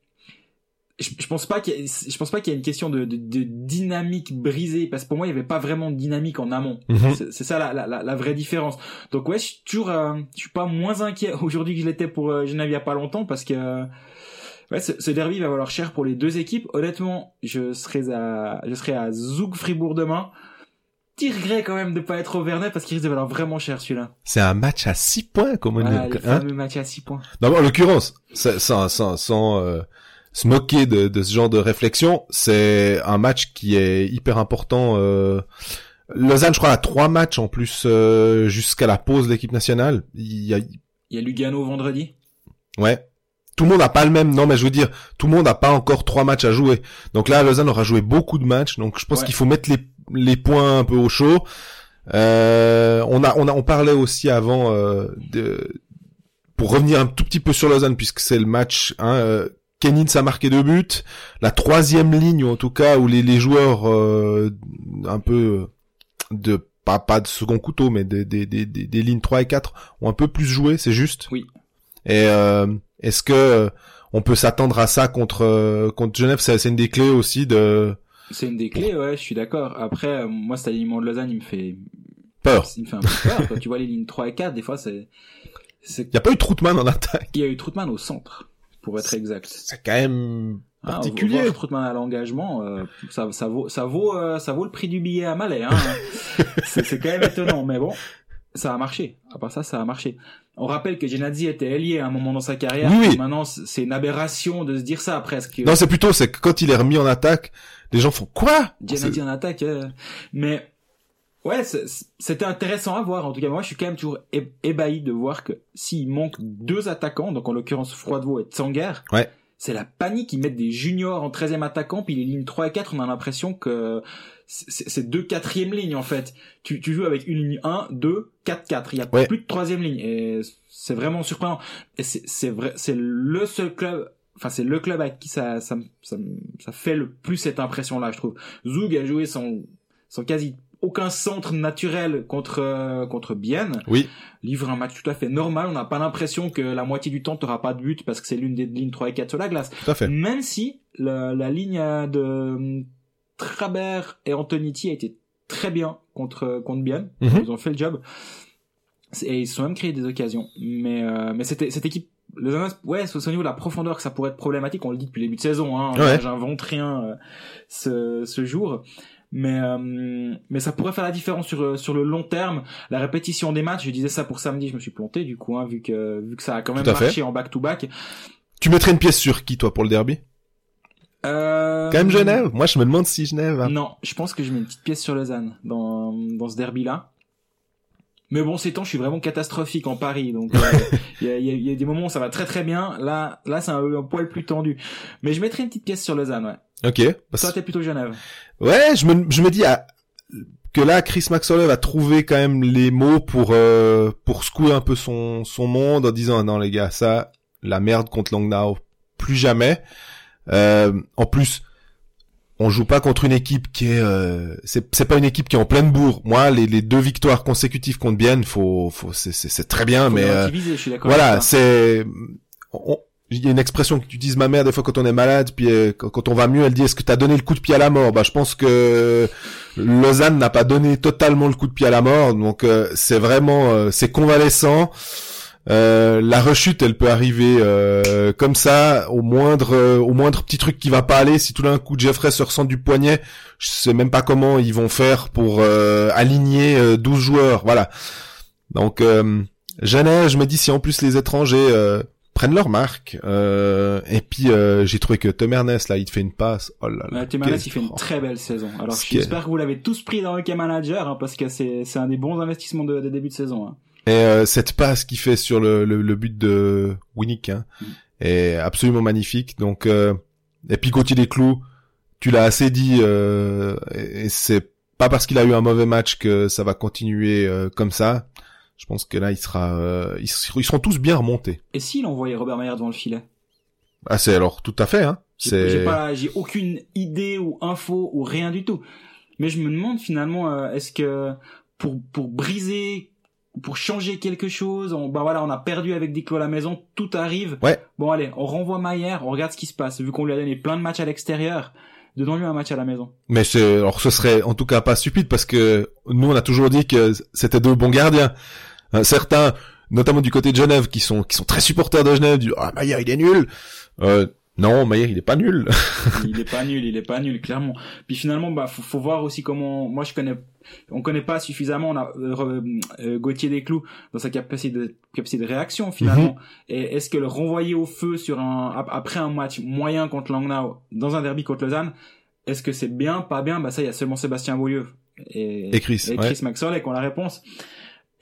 je, je pense pas qu'il y, je pense pas qu'il y a une question de, de, de, dynamique brisée parce que pour moi il y avait pas vraiment de dynamique en amont mhm. c'est ça la, la, la, vraie différence donc ouais je suis toujours euh, je suis pas moins inquiet <laughs> aujourd'hui que je l'étais pour euh, Genève il y a pas longtemps parce que ouais ce, ce, derby va valoir cher pour les deux équipes honnêtement je serais à je serais à Zoug Fribourg demain petit regret quand même de pas être au Vernet parce qu'il risque de valoir vraiment cher celui-là. C'est un match à 6 points comme on dit. Le hein fameux match à 6 points. Non, en l'occurrence, sans, sans, sans, euh, se moquer de, de, ce genre de réflexion. C'est un match qui est hyper important. Euh... Lausanne, je crois, a trois matchs en plus euh, jusqu'à la pause de l'équipe nationale. Il y a... Il y a Lugano vendredi? Ouais. Tout le monde n'a pas le même. Non, mais je veux dire, tout le monde n'a pas encore trois matchs à jouer. Donc là, Lausanne aura joué beaucoup de matchs. Donc je pense qu'il faut mettre les, les points un peu au chaud. Euh, on a, on a, on parlait aussi avant euh, de, pour revenir un tout petit peu sur Lausanne puisque c'est le match. Hein, euh, Kenins a marqué deux buts. La troisième ligne, en tout cas, où les, les joueurs euh, un peu de pas pas de second couteau, mais des, des, des, des, lignes 3 et 4 ont un peu plus joué, c'est juste? Oui. Et euh, est-ce que euh, on peut s'attendre à ça contre contre Genève? C'est une des clés aussi de. C'est une des clés, ouais, je suis d'accord. Après, moi, cet alignement de Lausanne, il me fait peur. Il me fait un peu peur. <laughs> Quand tu vois les lignes 3 et 4, des fois, c'est. Il y a pas eu Troutman en attaque. Il y a eu Troutman au centre pour être exact. C'est quand même ah, particulier. Ah, Troutman à l'engagement, euh, ça, ça vaut, ça vaut, euh, ça vaut le prix du billet à Malais. Hein. <laughs> c'est quand même étonnant, mais bon, ça a marché. À part ça, ça a marché. On rappelle que Genadzi était ailier à un moment dans sa carrière. Oui, Maintenant, c'est une aberration de se dire ça presque. Non, c'est plutôt c'est que quand il est remis en attaque, les gens font quoi? Genadzi en attaque. Euh, mais Ouais, c'était intéressant à voir. En tout cas, moi, je suis quand même toujours ébahi de voir que s'il manque deux attaquants, donc en l'occurrence Froidevaux et Tsanger, ouais. c'est la panique. Ils mettent des juniors en 13e attaquant, puis les lignes 3 et 4, on a l'impression que c'est deux quatrièmes lignes, en fait. Tu, tu joues avec une ligne 1, 2, 4, 4. Il y a plus de troisième ligne. Et c'est vraiment surprenant. Et c'est vrai, c'est le seul club enfin c'est le club avec qui ça, ça, ça, ça fait le plus cette impression là je trouve Zoug a joué son son quasi aucun centre naturel contre euh, contre Bienne. Oui. Livre un match tout à fait normal. On n'a pas l'impression que la moitié du temps t'auras pas de but parce que c'est l'une des lignes 3 et 4 sur la glace. Tout à fait. Même si la, la ligne de euh, Trabert et Antoniti a été très bien contre contre Bienne. Mhm. Ils ont fait le job. Et ils se sont même créé des occasions. Mais euh, mais c'était cette équipe le ouais, c'est au niveau de la profondeur que ça pourrait être problématique. On le dit depuis le début de saison. Hein. Ouais. J'invente rien euh, ce, ce jour mais euh, mais ça pourrait faire la différence sur euh, sur le long terme. La répétition des matchs je disais ça pour samedi je me suis planté du coup hein, vu que vu que ça a quand même marché en back to back. Tu mettrais une pièce sur qui toi pour le derby? Euh... quand même Genève. Moi je me demande si Genève hein. non je pense que je mets une petite pièce sur Lausanne dans dans ce derby là Mais bon, ces temps, je suis vraiment catastrophique en Paris, donc <laughs> il y, a, y, a, des moments où ça va très très bien. Là, là, c'est un, un, poil plus tendu. Mais je mettrai une petite pièce sur Lausanne, ouais. Ok. Toi, t'es plutôt Genève. Ouais, je me, je me dis ah, que là, Chris Maxwell va trouver quand même les mots pour euh, pour secouer un peu son son monde en disant non les gars, ça, la merde contre Langnau, plus jamais. Euh, en plus, on joue pas contre une équipe qui est euh, c'est c'est pas une équipe qui est en pleine bourre. Moi, les, les deux victoires consécutives contre Bienne, faut faut c'est c'est très bien, Faut mais euh, je suis voilà, c'est il y a une expression que tu utilises ma mère des fois quand on est malade, puis euh, quand on va mieux, elle dit est-ce que t'as donné le coup de pied à la mort? Bah je pense que Lausanne n'a pas donné totalement le coup de pied à la mort, donc euh, c'est vraiment euh, c'est convalescent. Euh, la rechute, elle peut arriver euh, comme ça, au moindre, euh, au moindre petit truc qui va pas aller. Si tout d'un coup Jeffrey se ressent du poignet, je sais même pas comment ils vont faire pour euh, aligner euh, 12 joueurs. Voilà. Donc, euh, je me dis si en plus les étrangers euh, prennent leur marque. euh, et puis euh, j'ai trouvé que Tom Ernest là, il te fait une passe. Oh là là. Ouais, Ernest, il fait une très belle saison. Alors j'espère que vous l'avez tous pris dans Hockey Manager, hein, parce que c'est c'est un des bons investissements de, de début de saison. Hein. Et euh, cette passe qu'il fait sur le, le, le but de Winnick hein, Mm. est absolument magnifique. Donc euh, et puis Gauthier des Clous, tu l'as assez dit, euh, et c'est pas parce qu'il a eu un mauvais match que ça va continuer euh, comme ça. Je pense que là, il sera, euh, ils, ils seront tous bien remontés. Et s'il envoyait Robert Mayer devant le filet? Ah, c'est alors tout à fait. Hein. J'ai pas, j'ai aucune idée ou info ou rien du tout. Mais je me demande finalement, euh, est-ce que pour pour briser, pour changer quelque chose, on, bah voilà, on a perdu avec Diclo à la maison, tout arrive. Ouais. Bon allez, on renvoie Mayer, on regarde ce qui se passe. Vu qu'on lui a donné plein de matchs à l'extérieur, donnons-lui un match à la maison. Mais c'est, alors ce serait en tout cas pas stupide parce que nous on a toujours dit que c'était deux bons gardiens. Euh, certains, notamment du côté de Genève, qui sont qui sont très supporters de Genève, du ah Maillard il est nul. Euh, non, Maillard il est pas nul. <laughs> il est pas nul, il est pas nul, clairement. Puis finalement, bah, faut, faut voir aussi comment. Moi, je connais, on connaît pas suffisamment. On a euh, euh, Gauthier Desclous dans sa capacité de capacité de réaction finalement. Et est-ce que le renvoyer au feu sur un ap- après un match moyen contre Langnau dans un derby contre Lausanne, est-ce que c'est bien, pas bien? Bah ça, il y a seulement Sébastien Beaulieu et, Et Chris, et ouais. Chris Maxwell qui ont la réponse.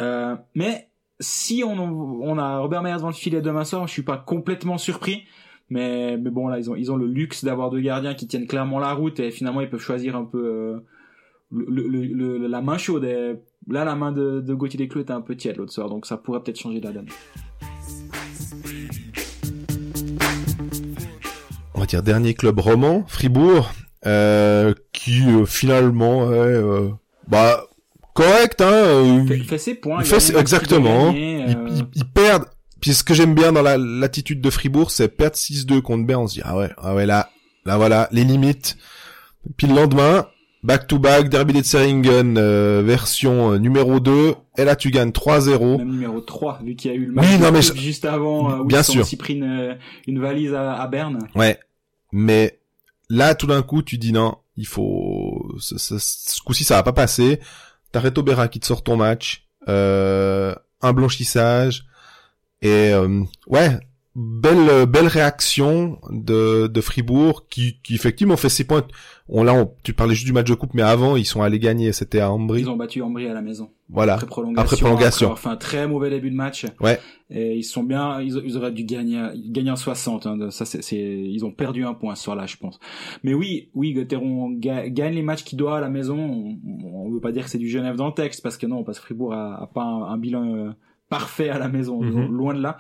Euh, mais si on, on a Robert Meyers devant le filet demain soir, je suis pas complètement surpris. Mais, mais bon, là, ils ont, ils ont le luxe d'avoir deux gardiens qui tiennent clairement la route et finalement, ils peuvent choisir un peu euh, le, le, le- la main chaude. Et là, la main de, de Gauthier Desclous était un peu tiède l'autre soir, donc ça pourrait peut-être changer la donne. On va dire dernier club roman, Fribourg, euh, qui euh, finalement est euh, bah correct hein. euh, Fait, fait ses points. il il fait ses- exactement. gagner, ils, euh, ils- ils perdent. Puis ce que j'aime bien dans la- l'attitude de Fribourg, c'est perdre 6-2 contre Berne. On se dit ah ouais, ah ouais là, là voilà les limites. Puis le lendemain, back to back, Derby des Zeringen, euh, version euh, numéro 2. Et là tu gagnes 3-0. Même numéro 3, vu qu'il y a eu le Oui, match non, mais de- je- juste avant, euh, où Bien ils sûr. aussi pris une, une valise à, à Berne. Ouais. Mais là, tout d'un coup, tu dis non, il faut, ce, ce- ce coup-ci, ça va pas passer. T'as Reto Berra qui te sort ton match, euh, un blanchissage, et euh, ouais, belle belle réaction de, de Fribourg qui, qui effectivement fait ses points. On là, on, tu parlais juste du match de coupe, mais avant, ils sont allés gagner. C'était à Ambry. Ils ont battu Ambry à la maison. Voilà. Après prolongation. Après prolongation. Après un très mauvais début de match. Ouais. Et ils sont bien, ils, ils auraient dû gagner, gagner en 60. Hein, ça, c'est, ils ont perdu un point ce soir-là, je pense. Mais oui, oui, Gauthieron gagne les matchs qu'il doit à la maison. On, on veut pas dire que c'est du Genève dans le texte, parce que non, parce que Fribourg a, a pas un, un bilan euh, parfait à la maison, Mhm. loin de là.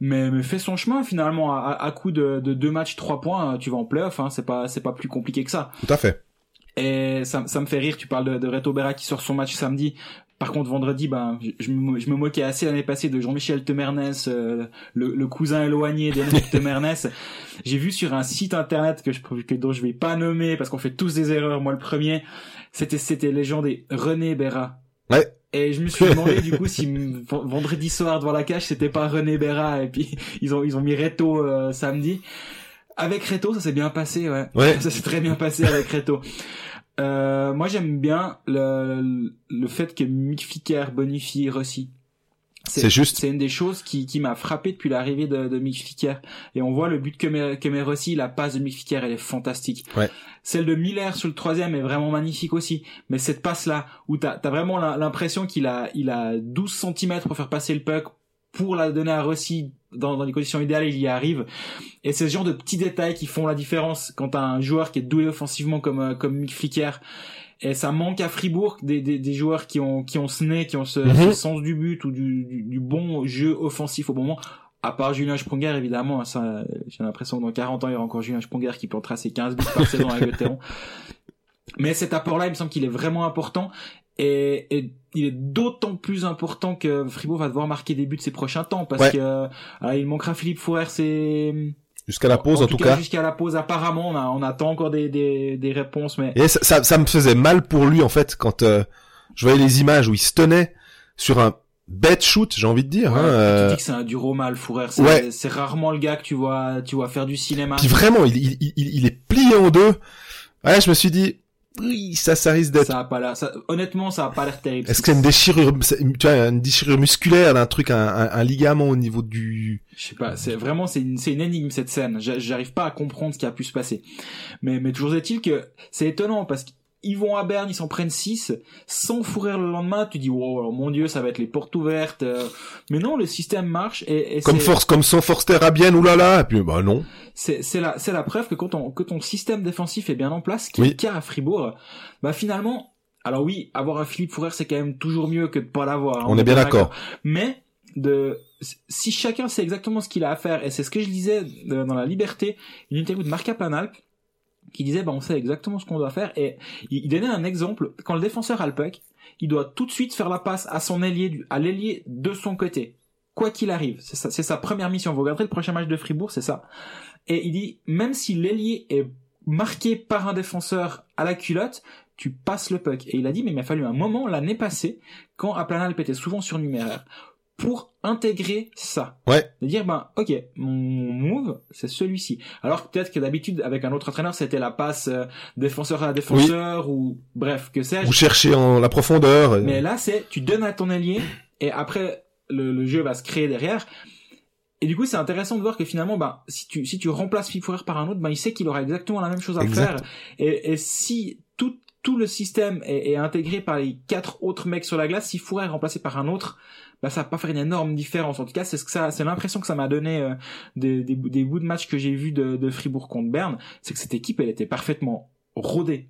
Mais, mais fait son chemin finalement à, à coup de, de deux matchs, trois points, tu vas en playoff. Hein, c'est pas, c'est pas plus compliqué que ça. Tout à fait. Et ça, ça me fait rire, tu parles de, de Reto Berra qui sort son match samedi. Par contre, vendredi, ben, je, je me, je me moquais assez l'année passée de Jean-Michel Temernes, euh, le, le cousin éloigné d'Henrik <laughs> Temernes. J'ai vu sur un site internet que je, que, dont je vais pas nommer parce qu'on fait tous des erreurs, moi le premier. C'était, c'était les gens des René Berra. Ouais. Et je me suis demandé du coup si vendredi soir devant la cage c'était pas René Berra et puis <laughs> ils ont ils ont mis Reto euh, samedi. Avec Reto ça s'est bien passé ouais. Ouais. <laughs> Ça s'est très bien passé avec Reto. Euh, moi j'aime bien le, le fait que Mick Ficker bonifie Rossi. C'est juste. C'est une des choses qui, qui m'a frappé depuis l'arrivée de, de Mick Ficker. Et on voit le but que met, que met Rossi, la passe de Mick Ficker, elle est fantastique. Ouais. Celle de Miller sur le troisième est vraiment magnifique aussi. Mais cette passe-là, où t'as as vraiment l'impression qu'il a, il a 12 cm pour faire passer le puck, pour la donner à Rossi dans, dans les conditions idéales, il y arrive. Et c'est ce genre de petits détails qui font la différence quand t'as un joueur qui est doué offensivement comme, euh, comme Mick Flicker. Et ça manque à Fribourg des, des, des joueurs qui ont, qui ont ce nez, qui ont ce, Mhm. ce sens du but ou du, du, du bon jeu offensif au bon moment. À part Julien Sprunger, évidemment, hein, ça, j'ai l'impression que dans 40 ans, il y aura encore Julien Sprunger qui plantera ses 15 buts par saison avec le terrain. Mais cet apport-là, il me semble qu'il est vraiment important. Et, et il est d'autant plus important que Fribourg va devoir marquer des buts ces prochains temps parce Ouais. que euh, il manquera Philippe Fourer c'est Jusqu'à la pause, en, tout cas. jusqu'à la pause apparemment on, a, on attend encore des, des, des réponses mais Et ça, ça, ça me faisait mal pour lui, en fait, quand euh, je voyais les images où il se tenait sur un bête shoot, j'ai envie de dire. Ouais, hein, tu euh, dis que c'est un dur au mal Fourer c'est Ouais. c'est rarement le gars que tu vois tu vois faire du cinéma Puis vraiment, il, il, il, il est plié en deux. Ouais, je me suis dit, oui, ça, ça risque d'être. ça a pas l'air ça, honnêtement ça a pas l'air terrible Est-ce que c'est une déchirure, tu vois, une déchirure musculaire d'un truc, un, un, un ligament au niveau du. Je sais pas, c'est vraiment c'est une c'est une énigme cette scène. J'a- J'arrive pas à comprendre ce qui a pu se passer. Mais mais toujours est-il que c'est étonnant parce qu'ils vont à Berne, ils s'en prennent 6 sans fourrir le lendemain, tu dis wow, mon dieu, ça va être les portes ouvertes. euh. Mais non, le système marche et, et Comme force, comme son Forster à bien, oulala. Et puis, bah non. c'est c'est la c'est la preuve que quand ton que ton système défensif est bien en place, qui est le cas à Fribourg, bah finalement alors oui, avoir un Philippe Fourrer c'est quand même toujours mieux que de pas l'avoir. hein, On est bien d'accord. mais de si chacun sait exactement ce qu'il a à faire et c'est ce que je disais de- dans la liberté une interview de Marc Planalp qui disait bah on sait exactement ce qu'on doit faire. Et il, donnait un exemple. Quand le défenseur a le puck il doit tout de suite faire la passe à son ailier à l'ailier de son côté. Quoi qu'il arrive. C'est sa première mission. Vous regarderez le prochain match de Fribourg c'est ça. Et il dit même si l'ailier est marqué par un défenseur à la culotte tu passes le puck. Et il a dit mais il m'a fallu un moment l'année passée quand Aplanalp était souvent surnuméraire pour intégrer ça. Ouais. De dire, ben, ok, mon move, c'est celui-ci. Alors peut-être que d'habitude, avec un autre entraîneur, c'était la passe euh, défenseur à défenseur, ou bref, que sais-je. Vous cherchez en la profondeur. Mais là, c'est, tu donnes à ton allié, et après, le, le jeu va se créer derrière. Et du coup, c'est intéressant de voir que finalement, ben, si tu, si tu remplaces Fourrière par un autre, ben, il sait qu'il aura exactement la même chose à Exact. faire. Et, et si tout, tout le système est, est intégré par les quatre autres mecs sur la glace, si est remplacé par un autre, bah ça va pas faire une énorme différence. En tout cas, c'est ce que ça, c'est l'impression que ça m'a donné euh, des, des, des bouts de match que j'ai vus de, de Fribourg contre Berne, c'est que cette équipe, elle était parfaitement rodée.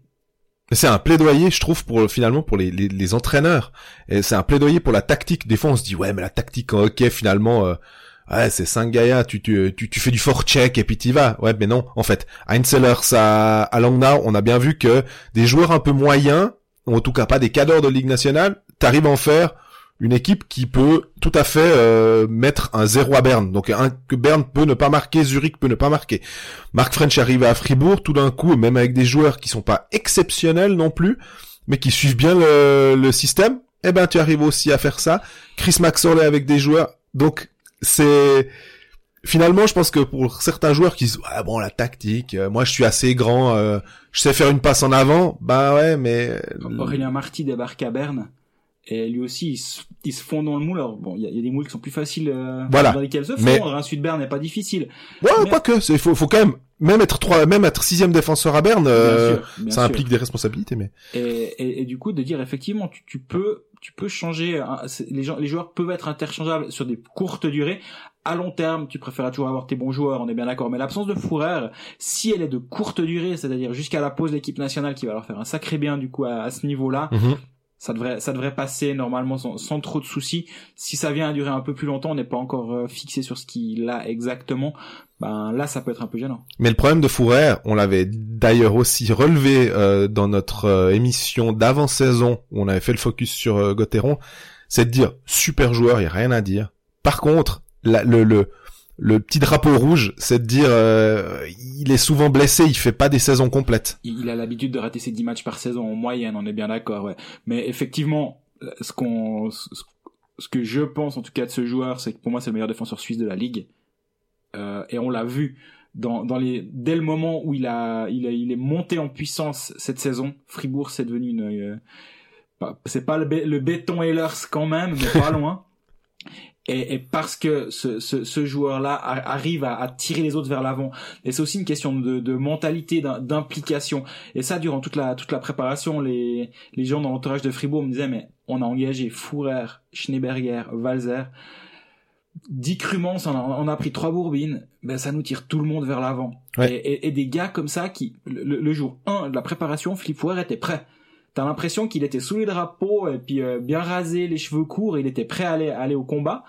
C'est un plaidoyer, je trouve, pour finalement pour les, les, les entraîneurs. C'est un plaidoyer pour la tactique. Des fois, on se dit ouais, mais la tactique en hockey, finalement, euh, ouais, c'est gaillards, tu, tu, tu, tu fais du forecheck et puis t'y vas. Ouais, mais non. En fait, Heinzelers, à, à Langnau, on a bien vu que des joueurs un peu moyens, ou en tout cas pas des cadors de Ligue nationale, t'arrives à en faire une équipe qui peut tout à fait euh, mettre un zéro à Berne. Donc un que Berne peut ne pas marquer, Zurich peut ne pas marquer. Mark French arrive à Fribourg, tout d'un coup, même avec des joueurs qui sont pas exceptionnels non plus, mais qui suivent bien le, système, eh ben tu arrives aussi à faire ça. Chris Maxorley avec des joueurs, donc c'est finalement, je pense que pour certains joueurs qui disent ouais bon la tactique, euh, moi je suis assez grand, euh, je sais faire une passe en avant, bah ouais mais Aurélien Marty débarque à Berne. Et lui aussi, il se, il se fond dans le moule. Alors, bon, il y, a- il y a des moules qui sont plus faciles euh, Voilà. dans lesquels se Mais- fondre. Un Sud Berne n'est pas difficile. ouais Mais- pas que, c'est faut faut quand même même être trois, même être sixième défenseur à Berne, euh, bien sûr, bien ça sûr. implique des responsabilités mais Et, et, et du coup, de dire effectivement, tu, tu peux, tu peux changer. hein, les, gens, les joueurs peuvent être interchangeables sur des courtes durées. À long terme, tu préfères toujours avoir tes bons joueurs, on est bien d'accord. Mais l'absence de Fourrer, si elle est de courte durée, c'est-à-dire jusqu'à la pause de l'équipe nationale qui va leur faire un sacré bien du coup à, à ce niveau-là, Mhm. Ça devrait, ça devrait passer normalement sans, sans trop de soucis. Si ça vient à durer un peu plus longtemps, on n'est pas encore euh, fixé sur ce qu'il a exactement. Ben là, ça peut être un peu gênant. Mais le problème de Fourrer, on l'avait d'ailleurs aussi relevé euh, dans notre euh, émission d'avant-saison, où on avait fait le focus sur euh, Gauthieron, c'est de dire super joueur, il y a rien à dire. Par contre, le, le le petit drapeau rouge, c'est de dire euh, il est souvent blessé, il fait pas des saisons complètes. il, a l'habitude de rater ses 10 matchs par saison en moyenne, on est bien d'accord, ouais. Mais effectivement, ce qu'on, ce, que je pense en tout cas de ce joueur, c'est que pour moi c'est le meilleur défenseur suisse de la ligue. Euh, et on l'a vu dans, dans les, dès le moment où il a, il a, il est monté en puissance cette saison, Fribourg c'est devenu une, euh, c'est pas le, le béton Ehlers quand même, mais pas <laughs> loin. Et, et parce que ce, ce, ce joueur-là arrive à, à, tirer les autres vers l'avant. Et c'est aussi une question de, de mentalité, d'implication. Et ça, durant toute la toute la préparation, les les gens dans l'entourage de Fribourg me disaient mais on a engagé Fourer, Schneeberger, Walzer. Dix Crumans, on a, on a pris trois bourbines, ben ça nous tire tout le monde vers l'avant. Et, et, des gars comme ça qui, le, jour 1 de la préparation, Flip Fourer était prêt. T'as l'impression qu'il était sous les drapeaux et puis euh, bien rasé, les cheveux courts, il était prêt à aller, aller au combat.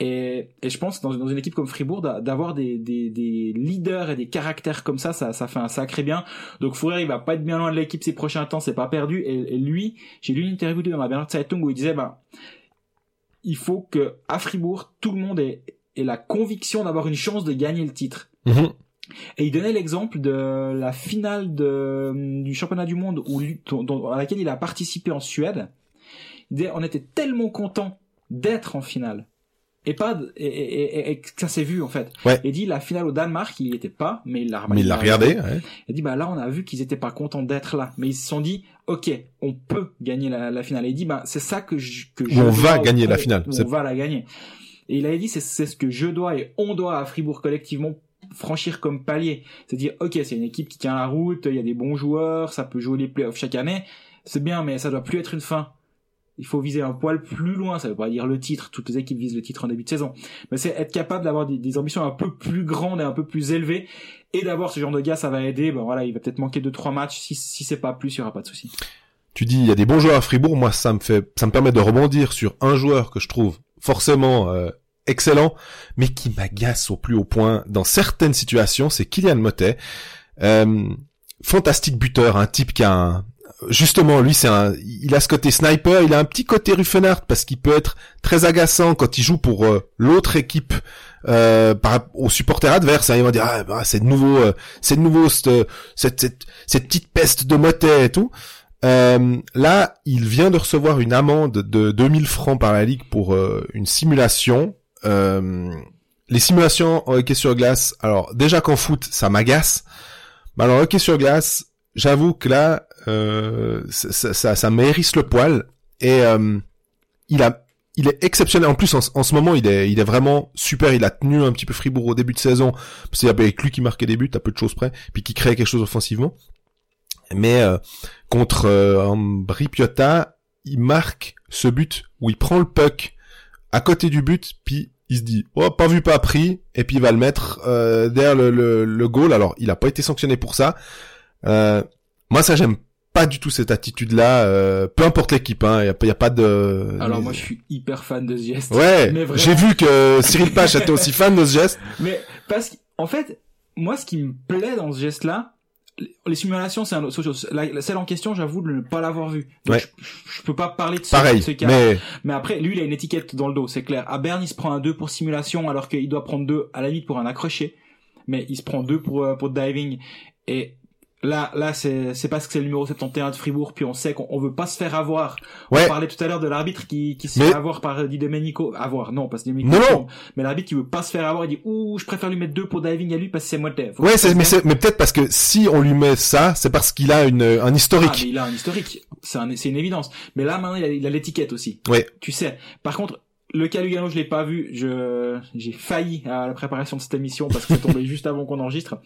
Et, et je pense dans, dans une équipe comme Fribourg d'avoir des, des, des, leaders et des caractères comme ça, ça, ça fait un sacré bien. Donc Fourier il va pas être bien loin de l'équipe ces prochains temps, c'est pas perdu. Et, lui, j'ai lu une interview dans la Bernard Zeitung où il disait ben il faut que à Fribourg tout le monde ait, ait la conviction d'avoir une chance de gagner le titre. Mhm. Et il donnait l'exemple de la finale de, du championnat du monde où, à laquelle il a participé en Suède. Il disait, on était tellement content d'être en finale. Et pas, et, et, et, ça s'est vu, en fait. Ouais. Il dit, la finale au Danemark, il n'y était pas, mais il l'a Mais il l'a regardé, ouais. Il dit, bah là, on a vu qu'ils étaient pas contents d'être là. Mais ils se sont dit, ok, on peut gagner la, la finale. Et il dit, bah, c'est ça que je, que je on va gagner la finale. On va la gagner. Et il avait dit, c'est ce que je dois et on doit à Fribourg collectivement franchir comme palier. C'est-à-dire, ok, c'est une équipe qui tient la route, il y a des bons joueurs, ça peut jouer les playoffs chaque année, c'est bien, mais ça doit plus être une fin. Il faut viser un poil plus loin, ça veut pas dire le titre, toutes les équipes visent le titre en début de saison, mais c'est être capable d'avoir des, ambitions un peu plus grandes et un peu plus élevées, et d'avoir ce genre de gars, ça va aider, ben voilà, il va peut-être manquer de trois matchs, si, si c'est pas plus, il y aura pas de souci. Tu dis, il y a des bons joueurs à Fribourg, moi ça me fait, ça me permet de rebondir sur un joueur que je trouve forcément euh, excellent, mais qui m'agace au plus haut point dans certaines situations, c'est Kylian Motet. Euh, fantastique buteur, un type qui a un, justement lui c'est un il a ce côté sniper il a un petit côté Ruffenhardt parce qu'il peut être très agaçant quand il joue pour euh, l'autre équipe euh, par aux supporters adverses hein, il va dire ah bah, c'est de nouveau euh, c'est de nouveau cette, cette, cette, petite peste de motet et tout. Euh, là il vient de recevoir une amende de 2000 francs par la ligue pour une simulation euh, les simulations en hockey sur glace, alors déjà qu'en foot, ça m'agace. Mais alors hockey sur glace, j'avoue que là, euh, ça, ça, ça m'hérisse le poil. Et euh, il a, il est exceptionnel. En plus, en, ce moment, il est, il est vraiment super. Il a tenu un petit peu Fribourg au début de saison, parce qu'il y avait lui qui marquait des buts, à peu de choses près, puis qui créait quelque chose offensivement. Mais euh, contre euh, il marque ce but où il prend le puck à côté du but, puis il se dit oh pas vu pas pris et puis il va le mettre euh, derrière le, le, le, goal. Alors il a pas été sanctionné pour ça. Euh, moi ça j'aime pas du tout cette attitude là euh, peu importe l'équipe hein y a, y a pas de alors moi je suis hyper fan de ce geste ouais <laughs> j'ai vu que Cyril Pache était aussi fan de ce geste mais parce qu'en fait moi ce qui me plaît dans ce geste là les simulations, c'est un autre chose. La, celle en question, j'avoue de ne pas l'avoir vue. Donc je, je, peux pas parler de ce, cas. Mais... mais après, lui, il a une étiquette dans le dos, c'est clair. À Berne, il se prend un 2 pour simulation, alors qu'il doit prendre 2 à la limite pour un accroché. Mais il se prend 2 pour, euh, pour diving. Et Là, là, c'est, c'est parce que c'est le numéro 71 de Fribourg, puis on sait qu'on on veut pas se faire avoir. Ouais. On parlait tout à l'heure de l'arbitre qui, qui se fait avoir par Di Domenico. Avoir, non, pas Di Domenico. Non, non. Mais l'arbitre qui veut pas se faire avoir, il dit, ouh, je préfère lui mettre deux pour diving à lui parce que c'est moi Ouais, c'est, mais mais peut-être parce que si on lui met ça, c'est parce qu'il a une, un historique. Ah, mais il a un historique. C'est un, c'est une évidence. Mais là, maintenant, il a, l'étiquette aussi. Ouais. Tu sais. Par contre, le cas Lugano, je l'ai pas vu. Je, j'ai failli à la préparation de cette émission parce que c'est tombé <laughs> juste avant qu'on enregistre.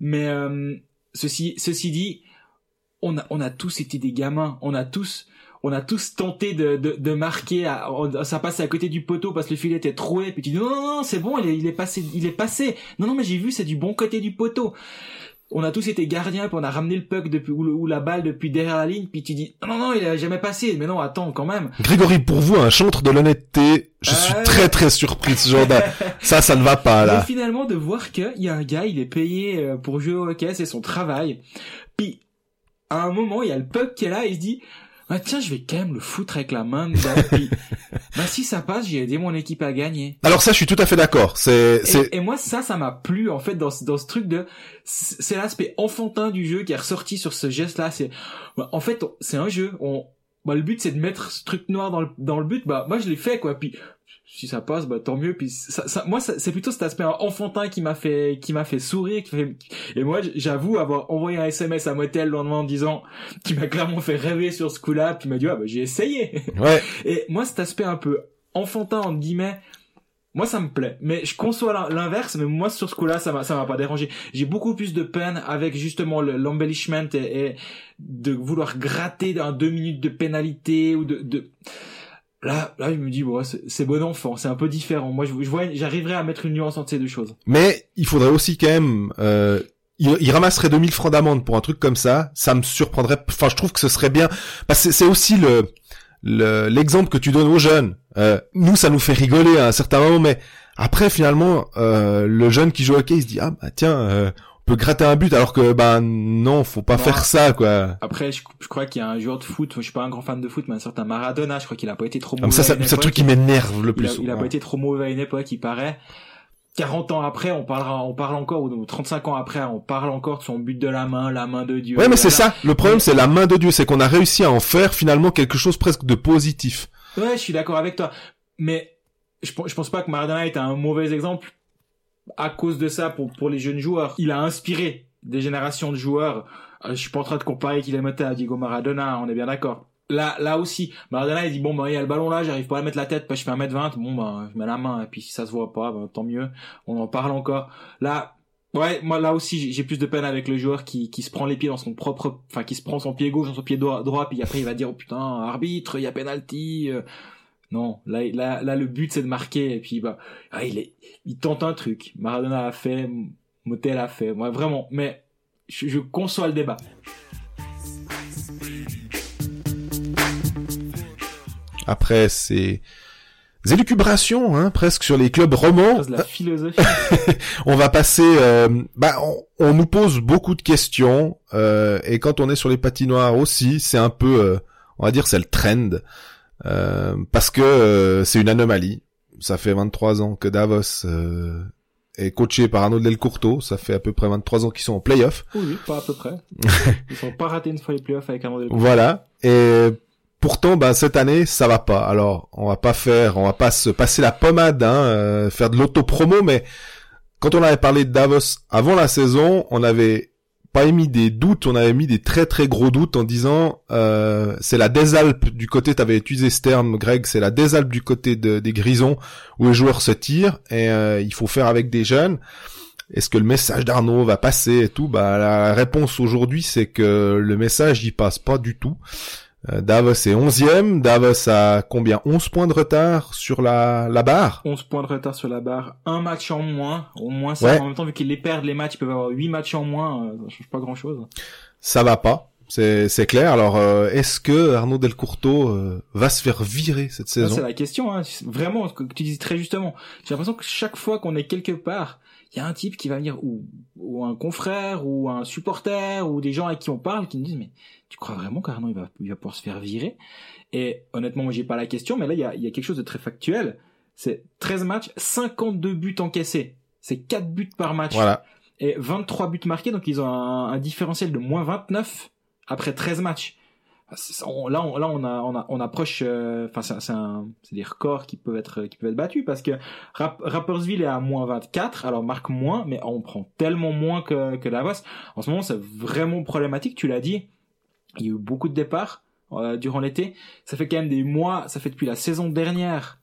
Mais, euh, Ceci, ceci dit, on a, on a tous été des gamins, on a tous, on a tous tenté de, de, de marquer, à, ça passe à côté du poteau parce que le filet était troué, puis tu dis non, non, non, c'est bon, il est, il est passé, il est passé. Non, non, mais j'ai vu, c'est du bon côté du poteau on a tous été gardiens, puis on a ramené le puck depuis ou, la balle depuis derrière la ligne, puis tu dis non non il a jamais passé, mais non attends quand même. Grégory, pour vous un chantre de l'honnêteté, je suis très très surpris Jordan. <laughs> ça ça ne va pas là. Et finalement de voir qu'il y a un gars, il est payé euh, pour jouer au hockey, c'est son travail. Puis à un moment il y a le puck qui est là, il se dit ah tiens je vais quand même le foutre avec la main <laughs> bah si ça passe j'ai aidé mon équipe à gagner. Alors ça je suis tout à fait d'accord. C'est et, moi ça ça m'a plu en fait dans dans ce truc de c'est l'aspect enfantin du jeu qui est ressorti sur ce geste là c'est en fait c'est un jeu. On bah le but c'est de mettre ce truc noir dans le dans le but. Bah moi je l'ai fait quoi. Puis si ça passe bah tant mieux. Puis ça, ça moi c'est plutôt cet aspect enfantin qui m'a fait qui m'a fait sourire qui fait... et moi j'avoue avoir envoyé un SMS à Motel le lendemain en disant qui m'a clairement fait rêver sur ce coup-là puis m'a dit ah bah j'ai essayé. Ouais. <laughs> Et moi cet aspect un peu enfantin en guillemets moi ça me plaît. Mais je conçois l'inverse mais moi sur ce coup-là ça m'a ça m'a pas dérangé. J'ai beaucoup plus de peine avec justement l'embellishment et, et, de vouloir gratter dans deux minutes de pénalité ou de, de... Là, là, je me dis, bon, c'est bon enfant, c'est un peu différent. Moi, je, vois, j'arriverais à mettre une nuance entre ces deux choses. Mais il faudrait aussi quand même, euh, il, ramasserait 2000 francs d'amende pour un truc comme ça. Ça me surprendrait. Enfin, je trouve que ce serait bien. Parce que c'est aussi le l'exemple que tu donnes aux jeunes. Euh, nous, ça nous fait rigoler à un certain moment, mais après, finalement, euh, le jeune qui joue au hockey, il se dit ah bah tiens, euh, peut gratter un but, alors que bah non, faut pas faire ça quoi. Après, je, crois qu'il y a un joueur de foot, je suis pas un grand fan de foot, mais un certain Maradona, je crois qu'il a pas été trop mauvais. Ah, ça, c'est un truc qui m'énerve le plus. Il a, pas été trop mauvais à une époque, il paraît. 40 ans après, on parlera, on parle encore, ou 35 ans après, on parle encore de son but de la main, la main de Dieu. Ouais, mais c'est ça. Le problème, c'est la main de Dieu. C'est qu'on a réussi à en faire finalement quelque chose presque de positif. Ouais, je suis d'accord avec toi. Mais je, je pense pas que Maradona est un mauvais exemple à cause de ça pour, pour les jeunes joueurs. Il a inspiré des générations de joueurs. Euh, je suis pas en train de comparer Kylian à Diego Maradona, on est bien d'accord là là aussi Maradona il dit bon bah il y a le ballon là j'arrive pas à mettre la tête parce que je fais 1m20 bon bah je mets la main et puis si ça se voit pas bah, tant mieux on en parle encore là ouais moi là aussi j'ai plus de peine avec le joueur qui qui se prend les pieds dans son propre enfin qui se prend son pied gauche dans son pied droit puis après il va dire oh putain arbitre il y a penalty euh. Non là là là le but c'est de marquer et puis bah ah, il est il tente un truc Maradona a fait Motel a fait moi vraiment mais je, je conçois le débat après ces élucubrations, hein, presque sur les clubs romans. La philosophie. <laughs> on va passer. Euh, bah, on, nous pose beaucoup de questions euh, et quand on est sur les patinoires aussi, c'est un peu, euh, on va dire, c'est le trend parce que c'est une anomalie. Ça fait 23 ans que Davos est coaché par Arnaud Delcourteau. Ça fait à peu près 23 ans qu'ils sont en playoff. Oui, oui, pas à peu près. <laughs> Ils sont pas ratés une fois les playoffs avec Arnaud Delcourteau. Voilà. Et Pourtant, ben cette année, ça va pas. Alors, on va pas faire, on va pas se passer la pommade, hein, euh, faire de l'auto-promo, mais quand on avait parlé de Davos avant la saison, on avait pas émis des doutes, on avait mis des très très gros doutes en disant euh, c'est la désalpe du côté, t'avais utilisé ce terme, Greg, c'est la désalpe du côté des Grisons où les joueurs se tirent et euh, il faut faire avec des jeunes. Est-ce que le message d'Arnaud va passer et tout? Bah la réponse aujourd'hui c'est que le message y passe pas du tout. Euh, Davos est 11e. Davos a combien? 11 points de retard sur la, la barre? 11 points de retard sur la barre. Un match en moins. Au moins, ça, en même temps, vu qu'ils les perdent, les matchs, ils peuvent avoir 8 matchs en moins. Euh, ça change pas grand-chose. Ça va pas. C'est, c'est clair. Alors, euh, est-ce que Arnaud Delcourteau va se faire virer cette saison? C'est la question. Hein. Vraiment, ce que tu dis très justement. J'ai l'impression que chaque fois qu'on est quelque part, il y a un type qui va venir ou, ou un confrère ou un supporter ou des gens avec qui on parle qui nous disent mais tu crois vraiment qu'Arnaud il va, il va pouvoir se faire virer? Et honnêtement, moi j'ai pas la question, mais là il y a, y a quelque chose de très factuel. C'est 13 matchs, 52 buts encaissés. C'est 4 buts par match. Voilà. Et 23 buts marqués, donc ils ont un, un différentiel de moins 29 après 13 matchs. On, là, on, là, on, a, on, a, on approche. Euh, enfin, c'est c'est des records qui peuvent être qui peuvent être battus parce que Rappersville est à moins 24, alors marque moins, mais on prend tellement moins que que Davos. En ce moment, c'est vraiment problématique. Tu l'as dit. Il y a eu beaucoup de départs euh, durant l'été. Ça fait quand même des mois, ça fait depuis la saison dernière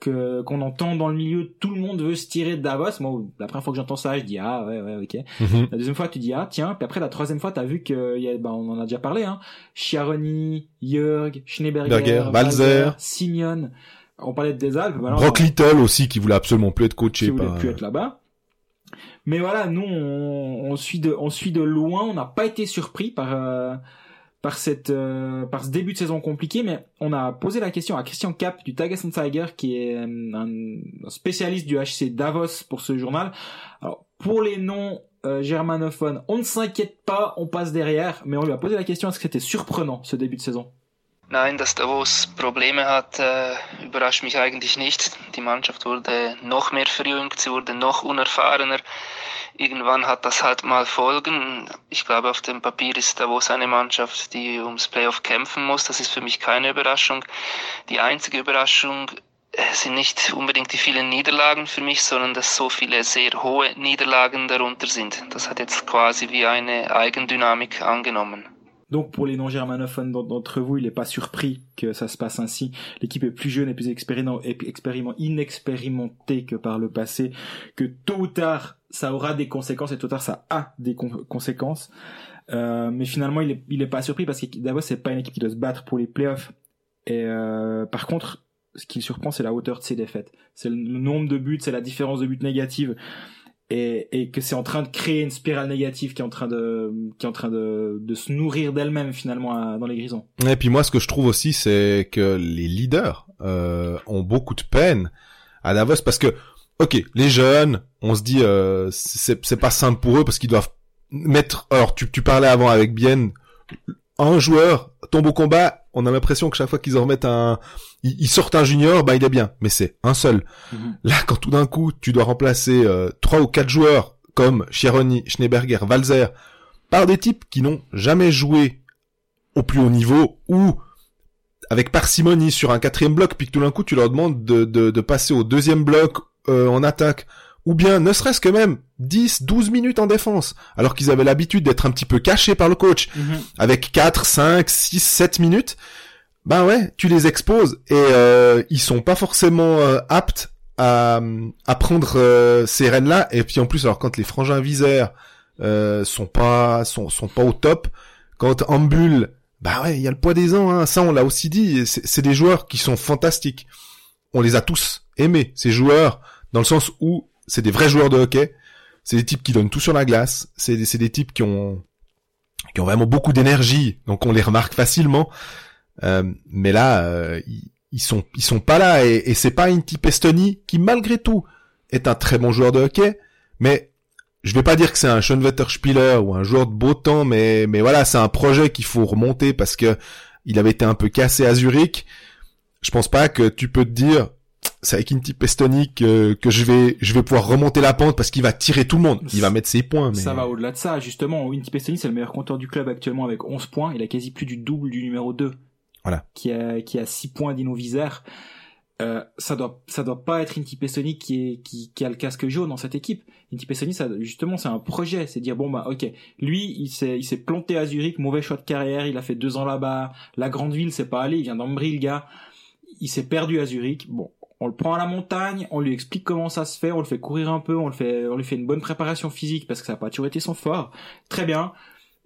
que qu'on entend dans le milieu tout le monde veut se tirer de Davos. Moi, la première fois que j'entends ça, je dis ah ouais ouais ok. Mhm. La deuxième fois, tu dis ah tiens. Puis après la troisième fois, t'as vu que y a, bah, on en a déjà parlé hein. Chiaroni, Jörg, Schneeberger, Balzer, Simeon. On parlait de des Alpes. Brock Little aussi qui voulait absolument plus être coaché. Qui voulait plus être là-bas. Mais voilà, nous on, on, suit de on suit de loin. On n'a pas été surpris par euh, par cette euh, par ce début de saison compliqué mais on a posé la question à Christian Cap du Tagestheim Tiger qui est euh, un, spécialiste du HC Davos pour ce journal alors pour les noms euh, germanophones on ne s'inquiète pas on passe derrière mais on lui a posé la question est-ce que c'était surprenant ce début de saison? Nein, dass Davos Probleme hat, äh, überrascht mich eigentlich nicht. Die Mannschaft wurde noch mehr verjüngt, sie wurde noch unerfahrener. Irgendwann hat das halt mal Folgen. Ich glaube, auf dem Papier ist Davos eine Mannschaft, die ums Playoff kämpfen muss. Das ist für mich keine Überraschung. Die einzige Überraschung äh, sind nicht unbedingt die vielen Niederlagen für mich, sondern dass so viele sehr hohe Niederlagen darunter sind. Das hat jetzt quasi wie eine Eigendynamik angenommen. Donc pour les non-germanophones d'entre vous, il n'est pas surpris que ça se passe ainsi. L'équipe est plus jeune et plus inexpérimentée que par le passé, que tôt ou tard ça aura des conséquences et tôt ou tard ça a des conséquences. Euh, mais finalement, il est, il est pas surpris parce que d'abord c'est pas une équipe qui doit se battre pour les playoffs. Et euh, par contre, ce qui surprend, c'est la hauteur de ses défaites. C'est le nombre de buts, c'est la différence de buts négatives et, et que c'est en train de créer une spirale négative qui est en train de qui est en train de, de se nourrir d'elle-même finalement dans les Grisons. Et puis moi ce que je trouve aussi c'est que les leaders euh, ont beaucoup de peine à Davos parce que ok les jeunes on se dit euh, c'est c'est pas simple pour eux parce qu'ils doivent mettre alors tu tu parlais avant avec Bien un joueur tombe au combat on a l'impression que chaque fois qu'ils en remettent un, ils, sortent un junior, bah il est bien, mais c'est un seul. Mhm. Là, quand tout d'un coup tu dois remplacer euh, trois ou quatre joueurs comme Chironi, Schneeberger, Walzer par des types qui n'ont jamais joué au plus haut niveau ou avec parcimonie sur un quatrième bloc, puis que tout d'un coup tu leur demandes de, de, passer au deuxième bloc euh, en attaque, ou bien ne serait-ce que même 10, 12 minutes en défense, alors qu'ils avaient l'habitude d'être un petit peu cachés par le coach, mhm. avec 4, 5, 6, 7 minutes, ben ouais, tu les exposes et euh, ils sont pas forcément euh, aptes à, à prendre euh, ces rênes-là. Et puis en plus, alors quand les frangins viseurs euh, sont pas sont, sont pas au top, quand Ambul, bah ouais, il y a le poids des ans, hein, ça on l'a aussi dit, c'est des joueurs qui sont fantastiques. On les a tous aimés, ces joueurs, dans le sens où c'est des vrais joueurs de hockey. C'est des types qui donnent tout sur la glace. C'est des, types qui ont qui ont vraiment beaucoup d'énergie, donc on les remarque facilement. Euh, mais là, euh, ils, sont pas là et, c'est pas Inti Pestoni qui malgré tout est un très bon joueur de hockey, mais je vais pas dire que c'est un Schönwetter-Spieler ou un joueur de beau temps, mais mais voilà, c'est un projet qu'il faut remonter parce que il avait été un peu cassé à Zurich. Je pense pas que tu peux te dire c'est avec Inti Pestoni que, que, je vais je vais pouvoir remonter la pente parce qu'il va tirer tout le monde. Il va mettre ses points. Mais... Ça va au-delà de ça. Justement, Inti Pestoni, c'est le meilleur compteur du club actuellement avec 11 points. Il a quasi plus du double du numéro 2. Voilà. Qui a, qui a 6 points d'Innovisère. Euh, ça doit ça doit pas être Inti Pestoni qui est qui, qui a le casque jaune dans cette équipe. Inti Pestoni ça justement c'est un projet, c'est dire bon bah OK, lui il s'est il s'est planté à Zurich, mauvais choix de carrière, il a fait deux ans là-bas, la grande ville c'est pas allé, il vient d'Ambry le gars. Il s'est perdu à Zurich. Bon, on le prend à la montagne, on lui explique comment ça se fait, on le fait courir un peu, on le fait, on lui fait une bonne préparation physique parce que ça n'a pas toujours été son fort. Très bien.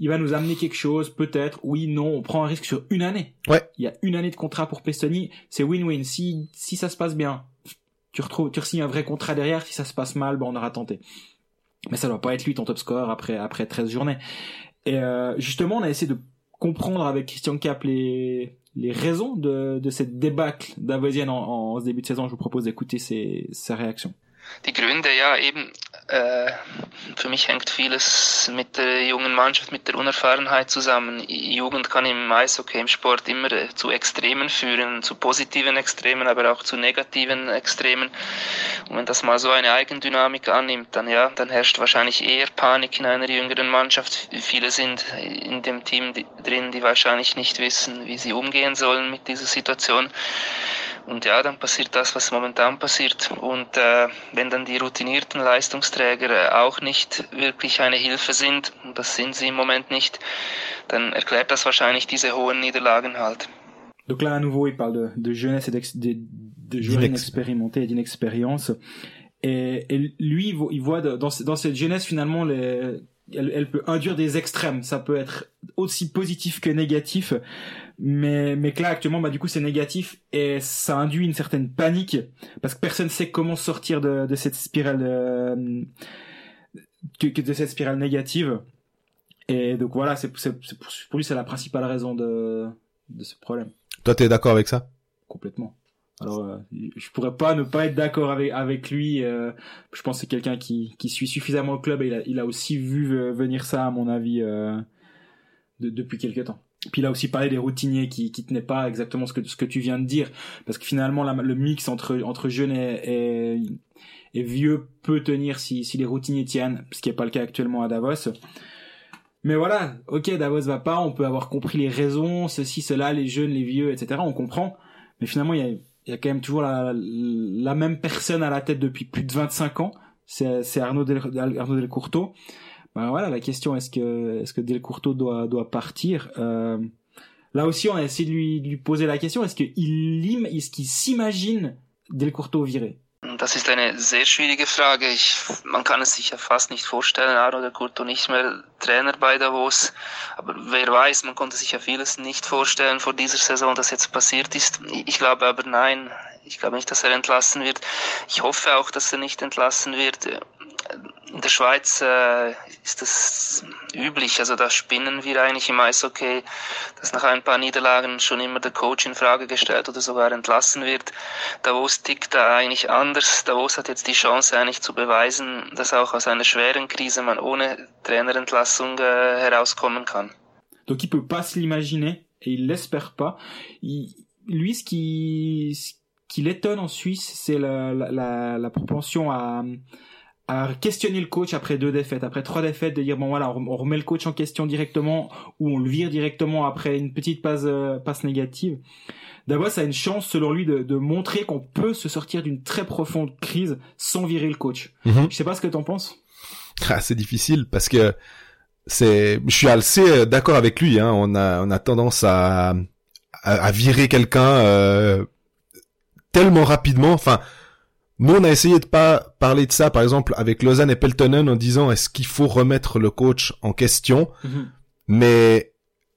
Il va nous amener quelque chose, peut-être. Oui, non, on prend un risque sur une année. Ouais. Il y a une année de contrat pour Pestoni. C'est win-win. Si, si ça se passe bien, tu retrouves, tu signes un vrai contrat derrière. Si ça se passe mal, ben, on aura tenté. Mais ça doit pas être lui ton top score après, après 13 journées. Et, euh, justement, on a essayé de comprendre avec Christian Cap les, les raisons de, de cette débâcle d'Avosienne en, en, ce début de saison. Je vous propose d'écouter ses, ses réactions. Äh, für mich hängt vieles mit der jungen Mannschaft, mit der Unerfahrenheit zusammen. Jugend kann im Eishockey, im Sport immer äh, zu Extremen führen, zu positiven Extremen, aber auch zu negativen Extremen. Und wenn das mal so eine Eigendynamik annimmt, dann ja, dann herrscht wahrscheinlich eher Panik in einer jüngeren Mannschaft. Viele sind in dem Team drin, die wahrscheinlich nicht wissen, wie sie umgehen sollen mit dieser Situation. Und ja, dann passiert das, was momentan passiert. Und äh, wenn dann die routinierten Leistungsträger äh, auch nicht wirklich eine Hilfe sind, und das sind sie im Moment nicht, dann erklärt das wahrscheinlich diese hohen Niederlagen halt. Donc là, à nouveau, il parle de, de jeunesse et de, de joueurs inexpérimentés et d'inexpérience. Et, et, lui, il voit dans, dans cette jeunesse, finalement, les, elle, elle, peut induire des extrêmes. Ça peut être aussi positif que négatif mais mais que là actuellement bah du coup c'est négatif et ça induit une certaine panique parce que personne sait comment sortir de, de cette spirale de, de cette spirale négative. Et donc voilà c'est pour lui c'est la principale raison de de ce problème. Toi t'es d'accord avec ça? Complètement. Alors euh, je pourrais pas ne pas être d'accord avec avec lui euh, je pense que c'est quelqu'un qui qui suit suffisamment le club et il a, il a aussi vu venir ça à mon avis euh, depuis quelques temps puis a aussi parlé des routiniers qui qui tenaient pas exactement ce que ce que tu viens de dire parce que finalement le mix entre entre jeunes et, et, vieux peut tenir si si les routiniers tiennent ce qui est pas le cas actuellement à Davos. Mais voilà, ok, Davos va pas, on peut avoir compris les raisons, ceci, cela, les jeunes, les vieux, etc. On comprend. Mais finalement, il y a, il y a quand même toujours la, la même personne à la tête depuis plus de 25 ans. C'est, Arnaud, Del, Arnaud Delcourteau Ben voilà, la question est-ce que est-ce que Del Curto doit doit partir euh, Là aussi, on a essayé de lui, de lui poser la question est-ce qu'il est-ce qu'il s'imagine Del Curto viré Das ist eine sehr schwierige Frage. Ich, man kann es sich ja fast nicht vorstellen, Aro de Curto nicht mehr Trainer bei Davos. Aber wer weiß, man konnte sich ja vieles nicht vorstellen vor dieser Saison, das jetzt passiert ist. Ich glaube aber nein. Ich glaube nicht, dass er entlassen wird. Ich hoffe auch, dass er nicht entlassen wird in der Schweiz äh, ist das üblich, also da spinnen wir eigentlich im Eishockey, dass nach ein paar Niederlagen schon immer der Coach in Frage gestellt oder sogar entlassen wird. Davos tickt da eigentlich anders. Davos hat jetzt die Chance eigentlich zu beweisen, dass auch aus einer schweren Krise man ohne Trainerentlassung äh, herauskommen kann. Donc il peut pas se l'imaginer et il l'espère pas. Il, lui, ce qui, ce qui l'étonne en Suisse, c'est la, la, la, la propension à à questionner le coach après deux défaites, après trois défaites, de dire bon voilà, on remet le coach en question directement ou on le vire directement après une petite passe euh, passe négative. D'abord, ça a une chance selon lui de, de montrer qu'on peut se sortir d'une très profonde crise sans virer le coach. Mhm. Je sais pas ce que t'en penses. Ah, c'est difficile parce que c'est, je suis assez d'accord avec lui. Hein. On a on a tendance à à, à virer quelqu'un euh, tellement rapidement. Enfin nous, on a essayé de pas parler de ça, par exemple, avec Lausanne et Peltonen en disant est-ce qu'il faut remettre le coach en question? Mhm. Mais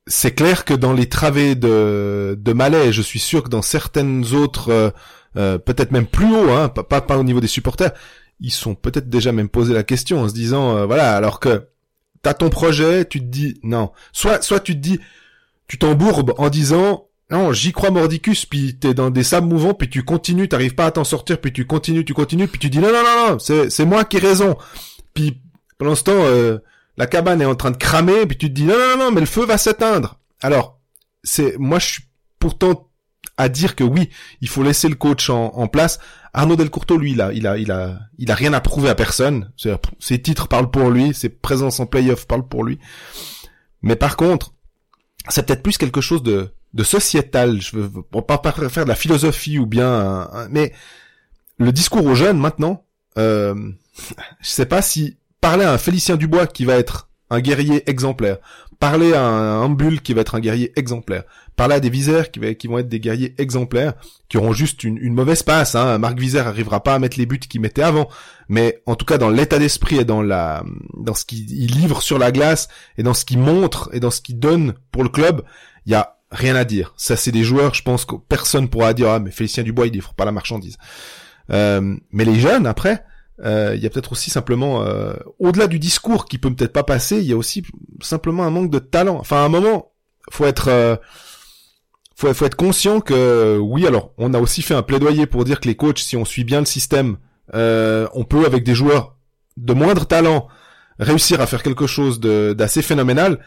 c'est clair que dans les travées de, de Malais, je suis sûr que dans certaines autres, euh, euh, peut-être même plus haut, hein, pas, pas, pas au niveau des supporters, ils sont peut-être déjà même posé la question en se disant, euh, voilà, alors que t'as ton projet, tu te dis non. Soit, soit tu te dis, tu t'embourbes en disant, non, j'y crois mordicus, puis t'es dans des sables mouvants, puis tu continues, t'arrives pas à t'en sortir, puis tu continues, tu continues, puis tu dis non, non, non, non, c'est, c'est moi qui ai raison. Puis pendant ce temps, euh, la cabane est en train de cramer, puis tu te dis non, non, non, mais le feu va s'éteindre. Alors, c'est, moi, je suis pourtant à dire que oui, il faut laisser le coach en, en place. Arnaud Delcourteau, lui, il a, il a, il a, il a rien à prouver à personne. Ses titres parlent pour lui, ses présences en playoff parlent pour lui. Mais par contre, c'est peut-être plus quelque chose de, de sociétal. Je veux pas faire de la philosophie ou bien, un- un- mais le discours aux jeunes maintenant, euh, je sais pas si parler à un Félicien Dubois qui va être un guerrier exemplaire, parler à un Ambul qui va être un guerrier exemplaire, parler à des Visères qui, vont être des guerriers exemplaires, qui auront juste une, mauvaise passe. Hein. Marc Visère arrivera pas à mettre les buts qu'il mettait avant, mais en tout cas dans l'état d'esprit et dans la dans ce qu'il il livre sur la glace et dans ce qu'il montre et dans ce qu'il donne pour le club, il y a rien à dire. Ça c'est des joueurs, je pense que personne pourra dire ah mais Félicien Dubois il livre pas la marchandise. Euh, mais les jeunes après, euh, il y a peut-être aussi simplement euh, au-delà du discours qui peut peut-être pas passer, il y a aussi simplement un manque de talent. Enfin à un moment, faut être euh, faut, faut être conscient que oui alors on a aussi fait un plaidoyer pour dire que les coachs si on suit bien le système euh, on peut avec des joueurs de moindre talent réussir à faire quelque chose d'assez phénoménal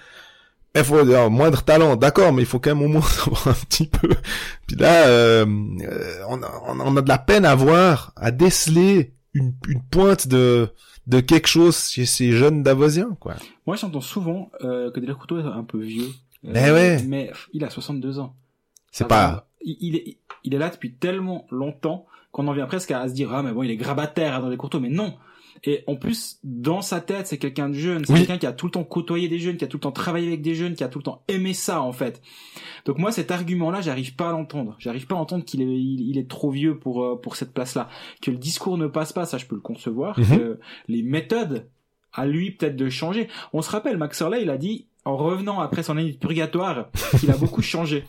il faut dire moindre talent d'accord mais il faut quand même au moins <laughs> savoir un petit peu puis là euh, euh, on, a, on a- de la peine à voir à déceler une, une pointe de de quelque chose chez ces jeunes Davosiens quoi Moi, j'entends souvent euh, que Del Curto est un peu vieux. Euh, Eh ouais. Mais il a 62 ans. c'est pas Il, il est, il est là depuis tellement longtemps qu'on en vient presque à se dire ah mais bon il est grabataire dans les courteaux mais non et en plus dans sa tête c'est quelqu'un de jeune. C'est Oui. quelqu'un qui a tout le temps côtoyé des jeunes qui a tout le temps travaillé avec des jeunes qui a tout le temps aimé ça en fait. Donc moi cet argument là j'arrive pas à l'entendre. J'arrive pas à entendre qu'il est il, il est trop vieux pour euh, pour cette place là que le discours ne passe pas ça je peux le concevoir. Mhm. que les méthodes à lui peut-être de changer. On se rappelle Max Orley il a dit en revenant après son année de purgatoire qu'il a <laughs> beaucoup changé.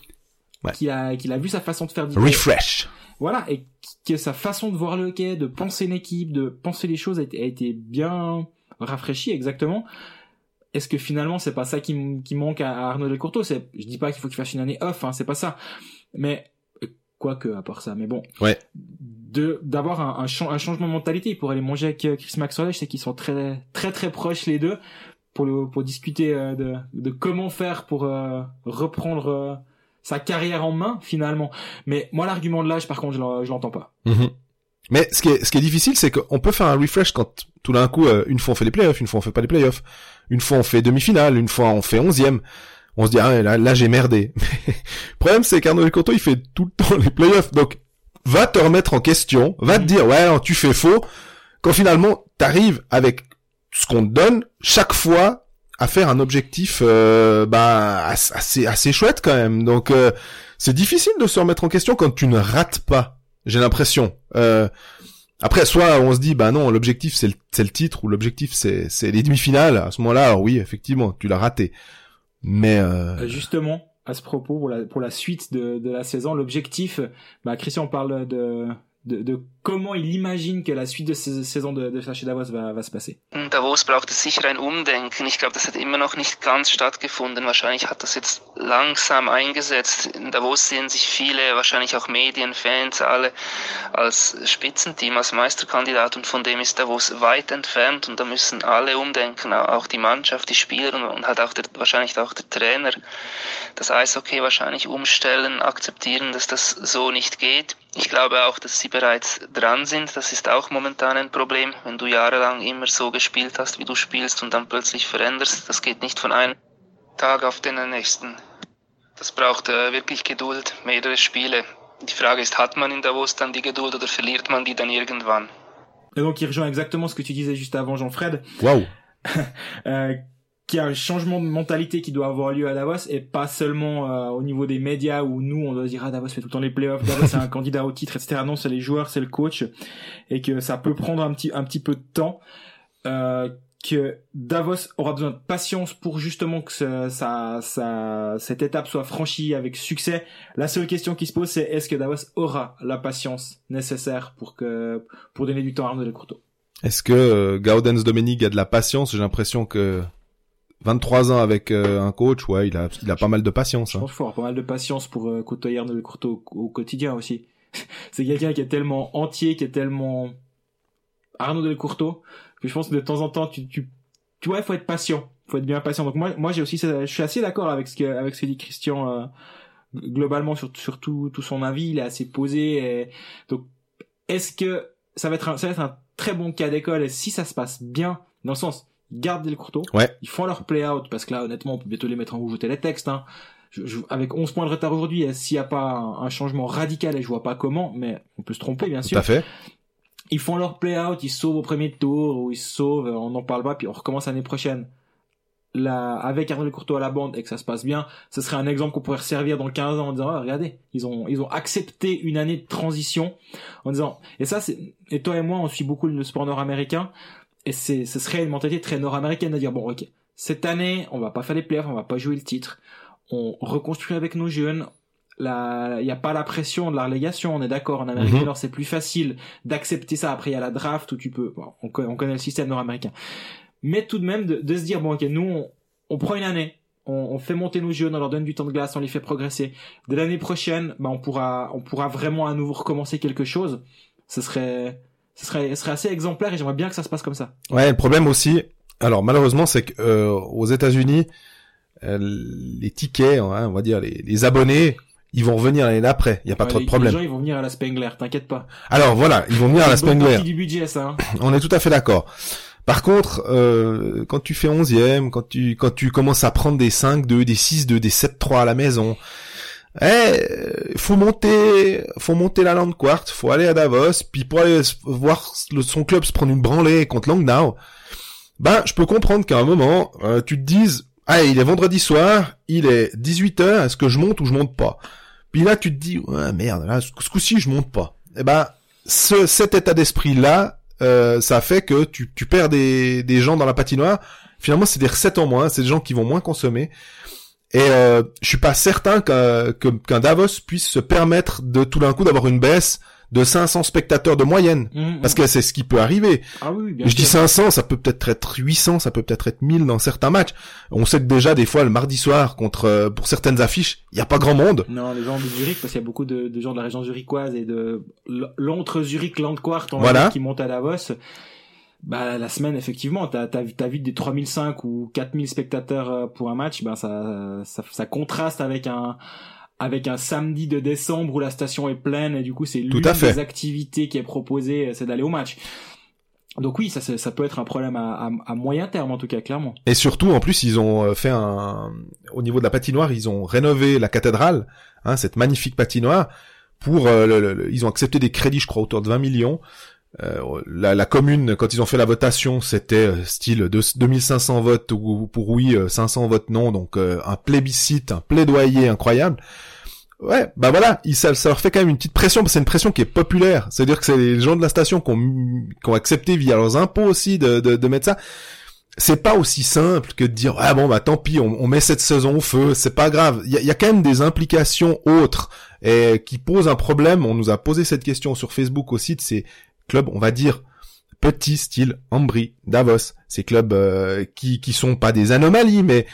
Ouais. qu'il a qu'il a vu sa façon de faire refresh Voilà, et que sa façon de voir le hockey, de penser une équipe, de penser les choses a été, a été bien rafraîchie, exactement. Est-ce que finalement c'est pas ça qui, qui manque à, à Arnaud Delcourteau C'est, je dis pas qu'il faut qu'il fasse une année off, hein, c'est pas ça. Mais euh, quoique à part ça, mais bon. Ouais. De d'avoir un, un, chan- un changement de mentalité pour aller manger avec euh, Chris Maxwell, je sais qu'ils sont très très très proches les deux pour le pour discuter euh, de de comment faire pour euh, reprendre sa carrière en main finalement. Mais moi l'argument de l'âge par contre je l'en- je l'entends pas. Mhm. Mais ce qui est, ce qui est difficile, c'est qu'on peut faire un refresh quand tout d'un coup, euh, une fois on fait les playoffs, une fois on fait pas les playoffs, une fois on fait demi-finale, une fois on fait onzième. On se dit, ah, là, là j'ai merdé. <laughs> Mais le problème, c'est qu'Arnaud Delcourteau, il fait tout le temps les playoffs. Donc, va te remettre en question, va te dire, ouais, non, tu fais faux. Quand finalement, t'arrives avec ce qu'on te donne chaque fois à faire un objectif euh, bah assez assez chouette quand même. Donc euh, c'est difficile de se remettre en question quand tu ne rates pas. J'ai l'impression. Euh, après, soit on se dit bah non, l'objectif c'est le, le titre ou l'objectif c'est c'est les demi-finales. À ce moment-là, oui, effectivement, tu l'as raté. Mais euh... justement, à ce propos, pour la pour la suite de de la saison, l'objectif, bah Christian parle de de, de comment il imagine que la suite de cette Saison de, de Flasche Davos va, va se passer. Davos braucht es sicher ein Umdenken. Ich glaube, das hat immer noch nicht ganz stattgefunden. Wahrscheinlich hat das jetzt langsam eingesetzt. In Davos sehen sich viele, wahrscheinlich auch Medien, Fans, alle als Spitzenteam, als Meisterkandidat und von dem ist Davos weit entfernt und da müssen alle umdenken, auch die Mannschaft, die Spieler und halt auch der, wahrscheinlich auch der Trainer. Das Eishockey wahrscheinlich umstellen, akzeptieren, dass das so nicht geht. Ich glaube auch, dass sie bereits dran sind. Das ist auch momentan ein Problem, wenn du jahrelang immer so gespielt hast, wie du spielst und dann plötzlich veränderst. Das geht nicht von einem Tag auf den nächsten. Das braucht äh, wirklich Geduld, mehrere Spiele. Die Frage ist, hat man in Davos dann die Geduld oder verliert man die dann irgendwann? Et donc il rejoint exactement ce que tu disais juste avant, Jean-Fred. Waouh <laughs> euh, qu'il y a un changement de mentalité qui doit avoir lieu à Davos et pas seulement euh, au niveau des médias où nous on doit dire ah Davos fait tout le temps les playoffs, Davos c'est un <laughs> candidat au titre, etc. Non, c'est les joueurs, c'est le coach et que ça peut prendre un petit un petit peu de temps. Euh, que Davos aura besoin de patience pour justement que ça, ça, cette étape soit franchie avec succès. La seule question qui se pose, c'est est-ce que Davos aura la patience nécessaire pour que pour donner du temps à Arnaud Delcourteau Est-ce que euh, Gaudens Dominique a de la patience? J'ai l'impression que 23 ans avec euh, un coach, ouais, il a, il a pas mal de patience. Je hein. pense qu'il faut avoir pas mal de patience pour euh, côtoyer Arnaud Delcourteau au, au quotidien aussi. <laughs> c'est quelqu'un qui est tellement entier, qui est tellement Arnaud Delcourteau que je pense que de temps en temps, tu, tu, tu vois, il faut être patient, faut être bien patient. Donc moi, moi j'ai aussi, je suis assez d'accord avec ce que, avec ce que dit Christian euh, globalement sur, sur tout, tout son avis. Il est assez posé. Et, donc, est-ce que ça va être un, ça va être un très bon cas d'école et si ça se passe bien, dans le sens, gardent le courteau, Ouais. ils font leur play-out parce que là, honnêtement, on peut bientôt les mettre en rouge au télétexte. Hein. Je, je- avec 11 points de retard aujourd'hui, et s'il n'y a pas un, un changement radical, et je vois pas comment, mais on peut se tromper bien Tout sûr à fait. ils font leur play-out, ils sauvent au premier tour, ou ils sauvent, on n'en parle pas, puis on recommence l'année prochaine. Là, avec Arnaud Courtois à la bande et que ça se passe bien, ce serait un exemple qu'on pourrait resservir dans 15 ans en disant, Ah, regardez, ils ont, ils ont accepté une année de transition en disant, et ça, c'est, et toi et moi, on suit beaucoup le sport nord-américain, et c'est, ce serait une mentalité très nord-américaine de dire, bon, ok, cette année, on va pas faire les playoffs, on va pas jouer le titre, on reconstruit avec nos jeunes, il n'y a pas la pression de la relégation, on est d'accord, en Amérique Mhm. du Nord, c'est plus facile d'accepter ça. Après, il y a la draft où tu peux, bon, on, connaît, on connaît le système nord-américain. Mais tout de même, de, de se dire, bon, ok, nous, on, on prend une année, on, on fait monter nos jeunes, on leur donne du temps de glace, on les fait progresser. De l'année prochaine, bah, on pourra, on pourra vraiment à nouveau recommencer quelque chose. Ce serait, ce serait, ce serait assez exemplaire et j'aimerais bien que ça se passe comme ça. Ouais, le problème aussi, alors malheureusement, c'est que euh, aux États-Unis, euh, les tickets, hein, on va dire les, les abonnés, ils vont revenir l'année d'après. Il y a pas Ouais, trop de problème. Les gens, ils vont venir à la Spengler, t'inquiète pas. Alors voilà, ils vont venir à la Spengler. du budget, ça, hein. <clears throat> On est tout à fait d'accord. Par contre, euh, quand tu fais 11e, quand tu quand tu commences à prendre des 5-2, des 6-2, des 7-3 à la maison, eh, euh, faut monter, faut monter la Landquart, faut aller à Davos, puis pour aller voir son club se prendre une branlée contre Langnau, ben je peux comprendre qu'à un moment euh, tu te dises, ah il est vendredi soir, il est 18h, est-ce que je monte ou je monte pas? Puis là tu te dis, ouais merde, là ce coup-ci je monte pas. Eh ben ce, cet état d'esprit là, euh, ça fait que tu, tu perds des, des gens dans la patinoire. Finalement, c'est des recettes en moins, c'est des gens qui vont moins consommer. Et euh, je suis pas certain qu'un Davos puisse se permettre de tout d'un coup d'avoir une baisse de 500 spectateurs de moyenne. Mhm. Parce que c'est ce qui peut arriver. ah oui, bien Je dis sûr. 500, ça peut peut-être être 800, ça peut peut-être être 1000 dans certains matchs. On sait que déjà des fois le mardi soir contre euh, pour certaines affiches, il y a pas grand monde. Non, les gens de Zurich, parce qu'il y a beaucoup de, de gens de la région zurichoise et de l'entre Zurich Landquart Voilà. qui montent à Davos. Bah, la semaine, effectivement, t'as, t'as, t'as vite des 3005 ou 4000 spectateurs euh, pour un match, ben, ça, ça, ça contraste avec un, avec un samedi de décembre où la station est pleine et du coup, c'est l'une des activités qui est proposée, euh, c'est d'aller au match. Donc oui, ça, ça peut être un problème à, à, à moyen terme, en tout cas, clairement. Et surtout, en plus, ils ont euh, fait un, au niveau de la patinoire, ils ont rénové la cathédrale, hein, cette magnifique patinoire, pour, euh, le- le- le- ils ont accepté des crédits, je crois, autour de 20 millions, euh, la, commune, quand ils ont fait la votation, c'était euh, style de 2500 votes pour oui, 500 votes non, donc un plébiscite, un plaidoyer incroyable. Ouais, bah voilà, ça, ça, leur fait quand même une petite pression, parce que c'est une pression qui est populaire. C'est-à-dire que c'est les gens de la station qui ont, accepté via leurs impôts aussi de, de, mettre ça. C'est pas aussi simple que de dire ah bon bah tant pis, on, met cette saison au feu, c'est pas grave. Il y a, quand même des implications autres et qui posent un problème. On nous a posé cette question sur Facebook aussi de ces on va dire petits, style Ambry, Davos, ces clubs euh, qui qui sont pas des anomalies, mais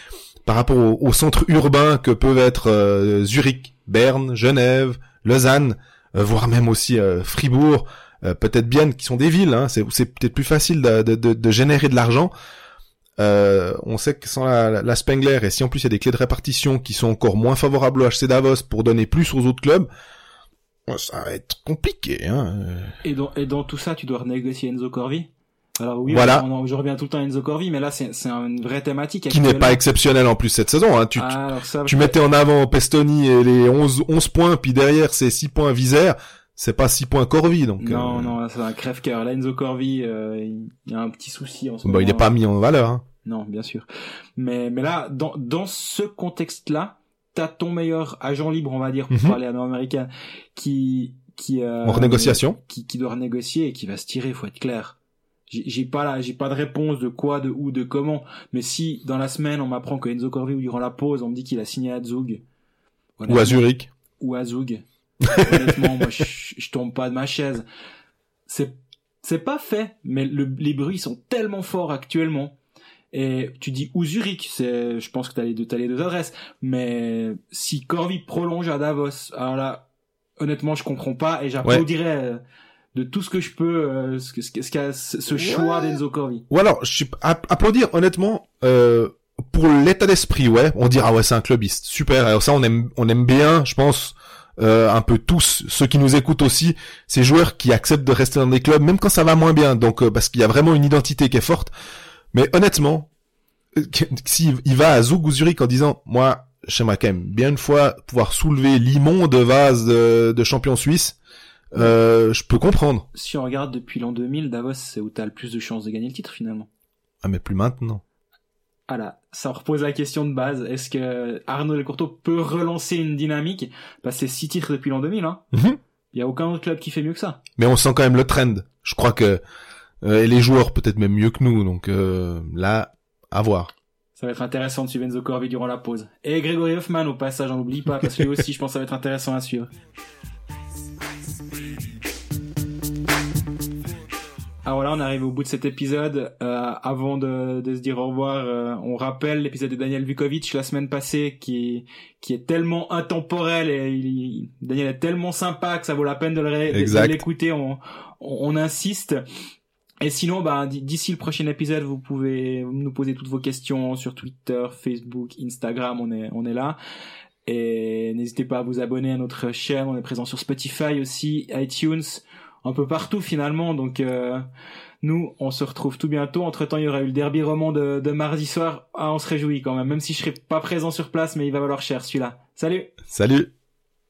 par rapport au, centre urbain que peuvent être euh, Zurich, Berne, Genève, Lausanne, euh, voire même aussi euh, Fribourg, peut-être bien, qui sont des villes. Hein, c'est, peut-être plus facile de, de, de, générer de l'argent. on sait que sans la, la, Spengler et si en plus il y a des clés de répartition qui sont encore moins favorables au HC Davos pour donner plus aux autres clubs, ça va être compliqué. Hein. Et, dans, et dans tout ça, tu dois renégocier Enzo Corvi alors oui, voilà. je reviens tout le temps à Enzo Corvi, mais là c'est c'est une vraie thématique. Qui n'est pas exceptionnelle en plus cette saison. Hein. Tu, ah, tu, mettais en avant Pestoni et les 11, 11 points, puis derrière c'est 6 points Visère. C'est pas 6 points Corvi, donc. Non, euh... non, c'est un crève-cœur. Là, Enzo Corvi, euh, il y a un petit souci en ce moment. Bah, il n'est pas mis en valeur. Hein. Non, bien sûr. Mais mais là, dans dans ce contexte-là, t'as ton meilleur agent libre, on va dire, pour mhm. parler à nord-américain, qui qui euh, en renégociation, qui qui doit renégocier et qui va se tirer. Faut être clair j'ai pas là, j'ai pas de réponse de quoi, de où, de comment. Mais si dans la semaine on m'apprend que Enzo Corvi ou durant la pause on me dit qu'il a signé à Zug ou à Zurich ou à Zug, <laughs> honnêtement moi je, je tombe pas de ma chaise. C'est c'est pas fait, mais les bruits sont tellement forts actuellement. Et tu dis ou Zurich, c'est, je pense que t'as les deux, t'as les deux adresses. Mais si Corvi prolonge à Davos, alors là, honnêtement, je comprends pas et j'applaudirais euh, de tout ce que je peux, euh, ce, ce, ce, ce choix d'Enzo Corvi. Ou alors, je applaudir honnêtement euh, pour l'état d'esprit, ouais. On dira ouais, c'est un clubiste, super. Alors ça, on aime, on aime bien, je pense. Euh, un peu tous ceux qui nous écoutent aussi, ces joueurs qui acceptent de rester dans des clubs, même quand ça va moins bien. Donc euh, parce qu'il y a vraiment une identité qui est forte. Mais honnêtement, euh, s'il il va à Zurich en disant, moi, j'aimerais quand même bien une fois pouvoir soulever l'immonde vase de, de champion suisse, euh, je peux comprendre. Si on regarde depuis l'an 2000, Davos, c'est où t'as le plus de chances de gagner le titre finalement. Ah mais plus maintenant. Voilà, ça repose la question de base. Est-ce que Arnaud Delcourteau peut relancer une dynamique Parce que c'est six titres depuis l'an 2000. Hein? Mhm. Il y a aucun autre club qui fait mieux que ça. Mais on sent quand même le trend. Je crois que euh, et les joueurs peut-être même mieux que nous. Donc euh, là, à voir. Ça va être intéressant de suivre Enzo Corvi durant la pause. Et Grégory Hoffman au passage, j'en oublie pas parce que lui aussi, je pense, que ça va être intéressant à suivre. Alors là, on arrive au bout de cet épisode. Euh, avant de, de, se dire au revoir, euh, on rappelle l'épisode de Daniel Vukovic la semaine passée, qui qui est tellement intemporel et il, Daniel est tellement sympa que ça vaut la peine de l'écouter. On, on, insiste. Et sinon, bah, d'ici le prochain épisode, vous pouvez nous poser toutes vos questions sur Twitter, Facebook, Instagram. On est on est là. Et n'hésitez pas à vous abonner à notre chaîne. On est présent sur Spotify aussi, iTunes un peu partout finalement. Donc euh, nous, on se retrouve tout bientôt. Entre temps, il y aura eu le derby roman de, de mardi soir. Ah, on se réjouit quand même, même si je serai pas présent sur place, mais il va valoir cher celui-là. Salut. Salut.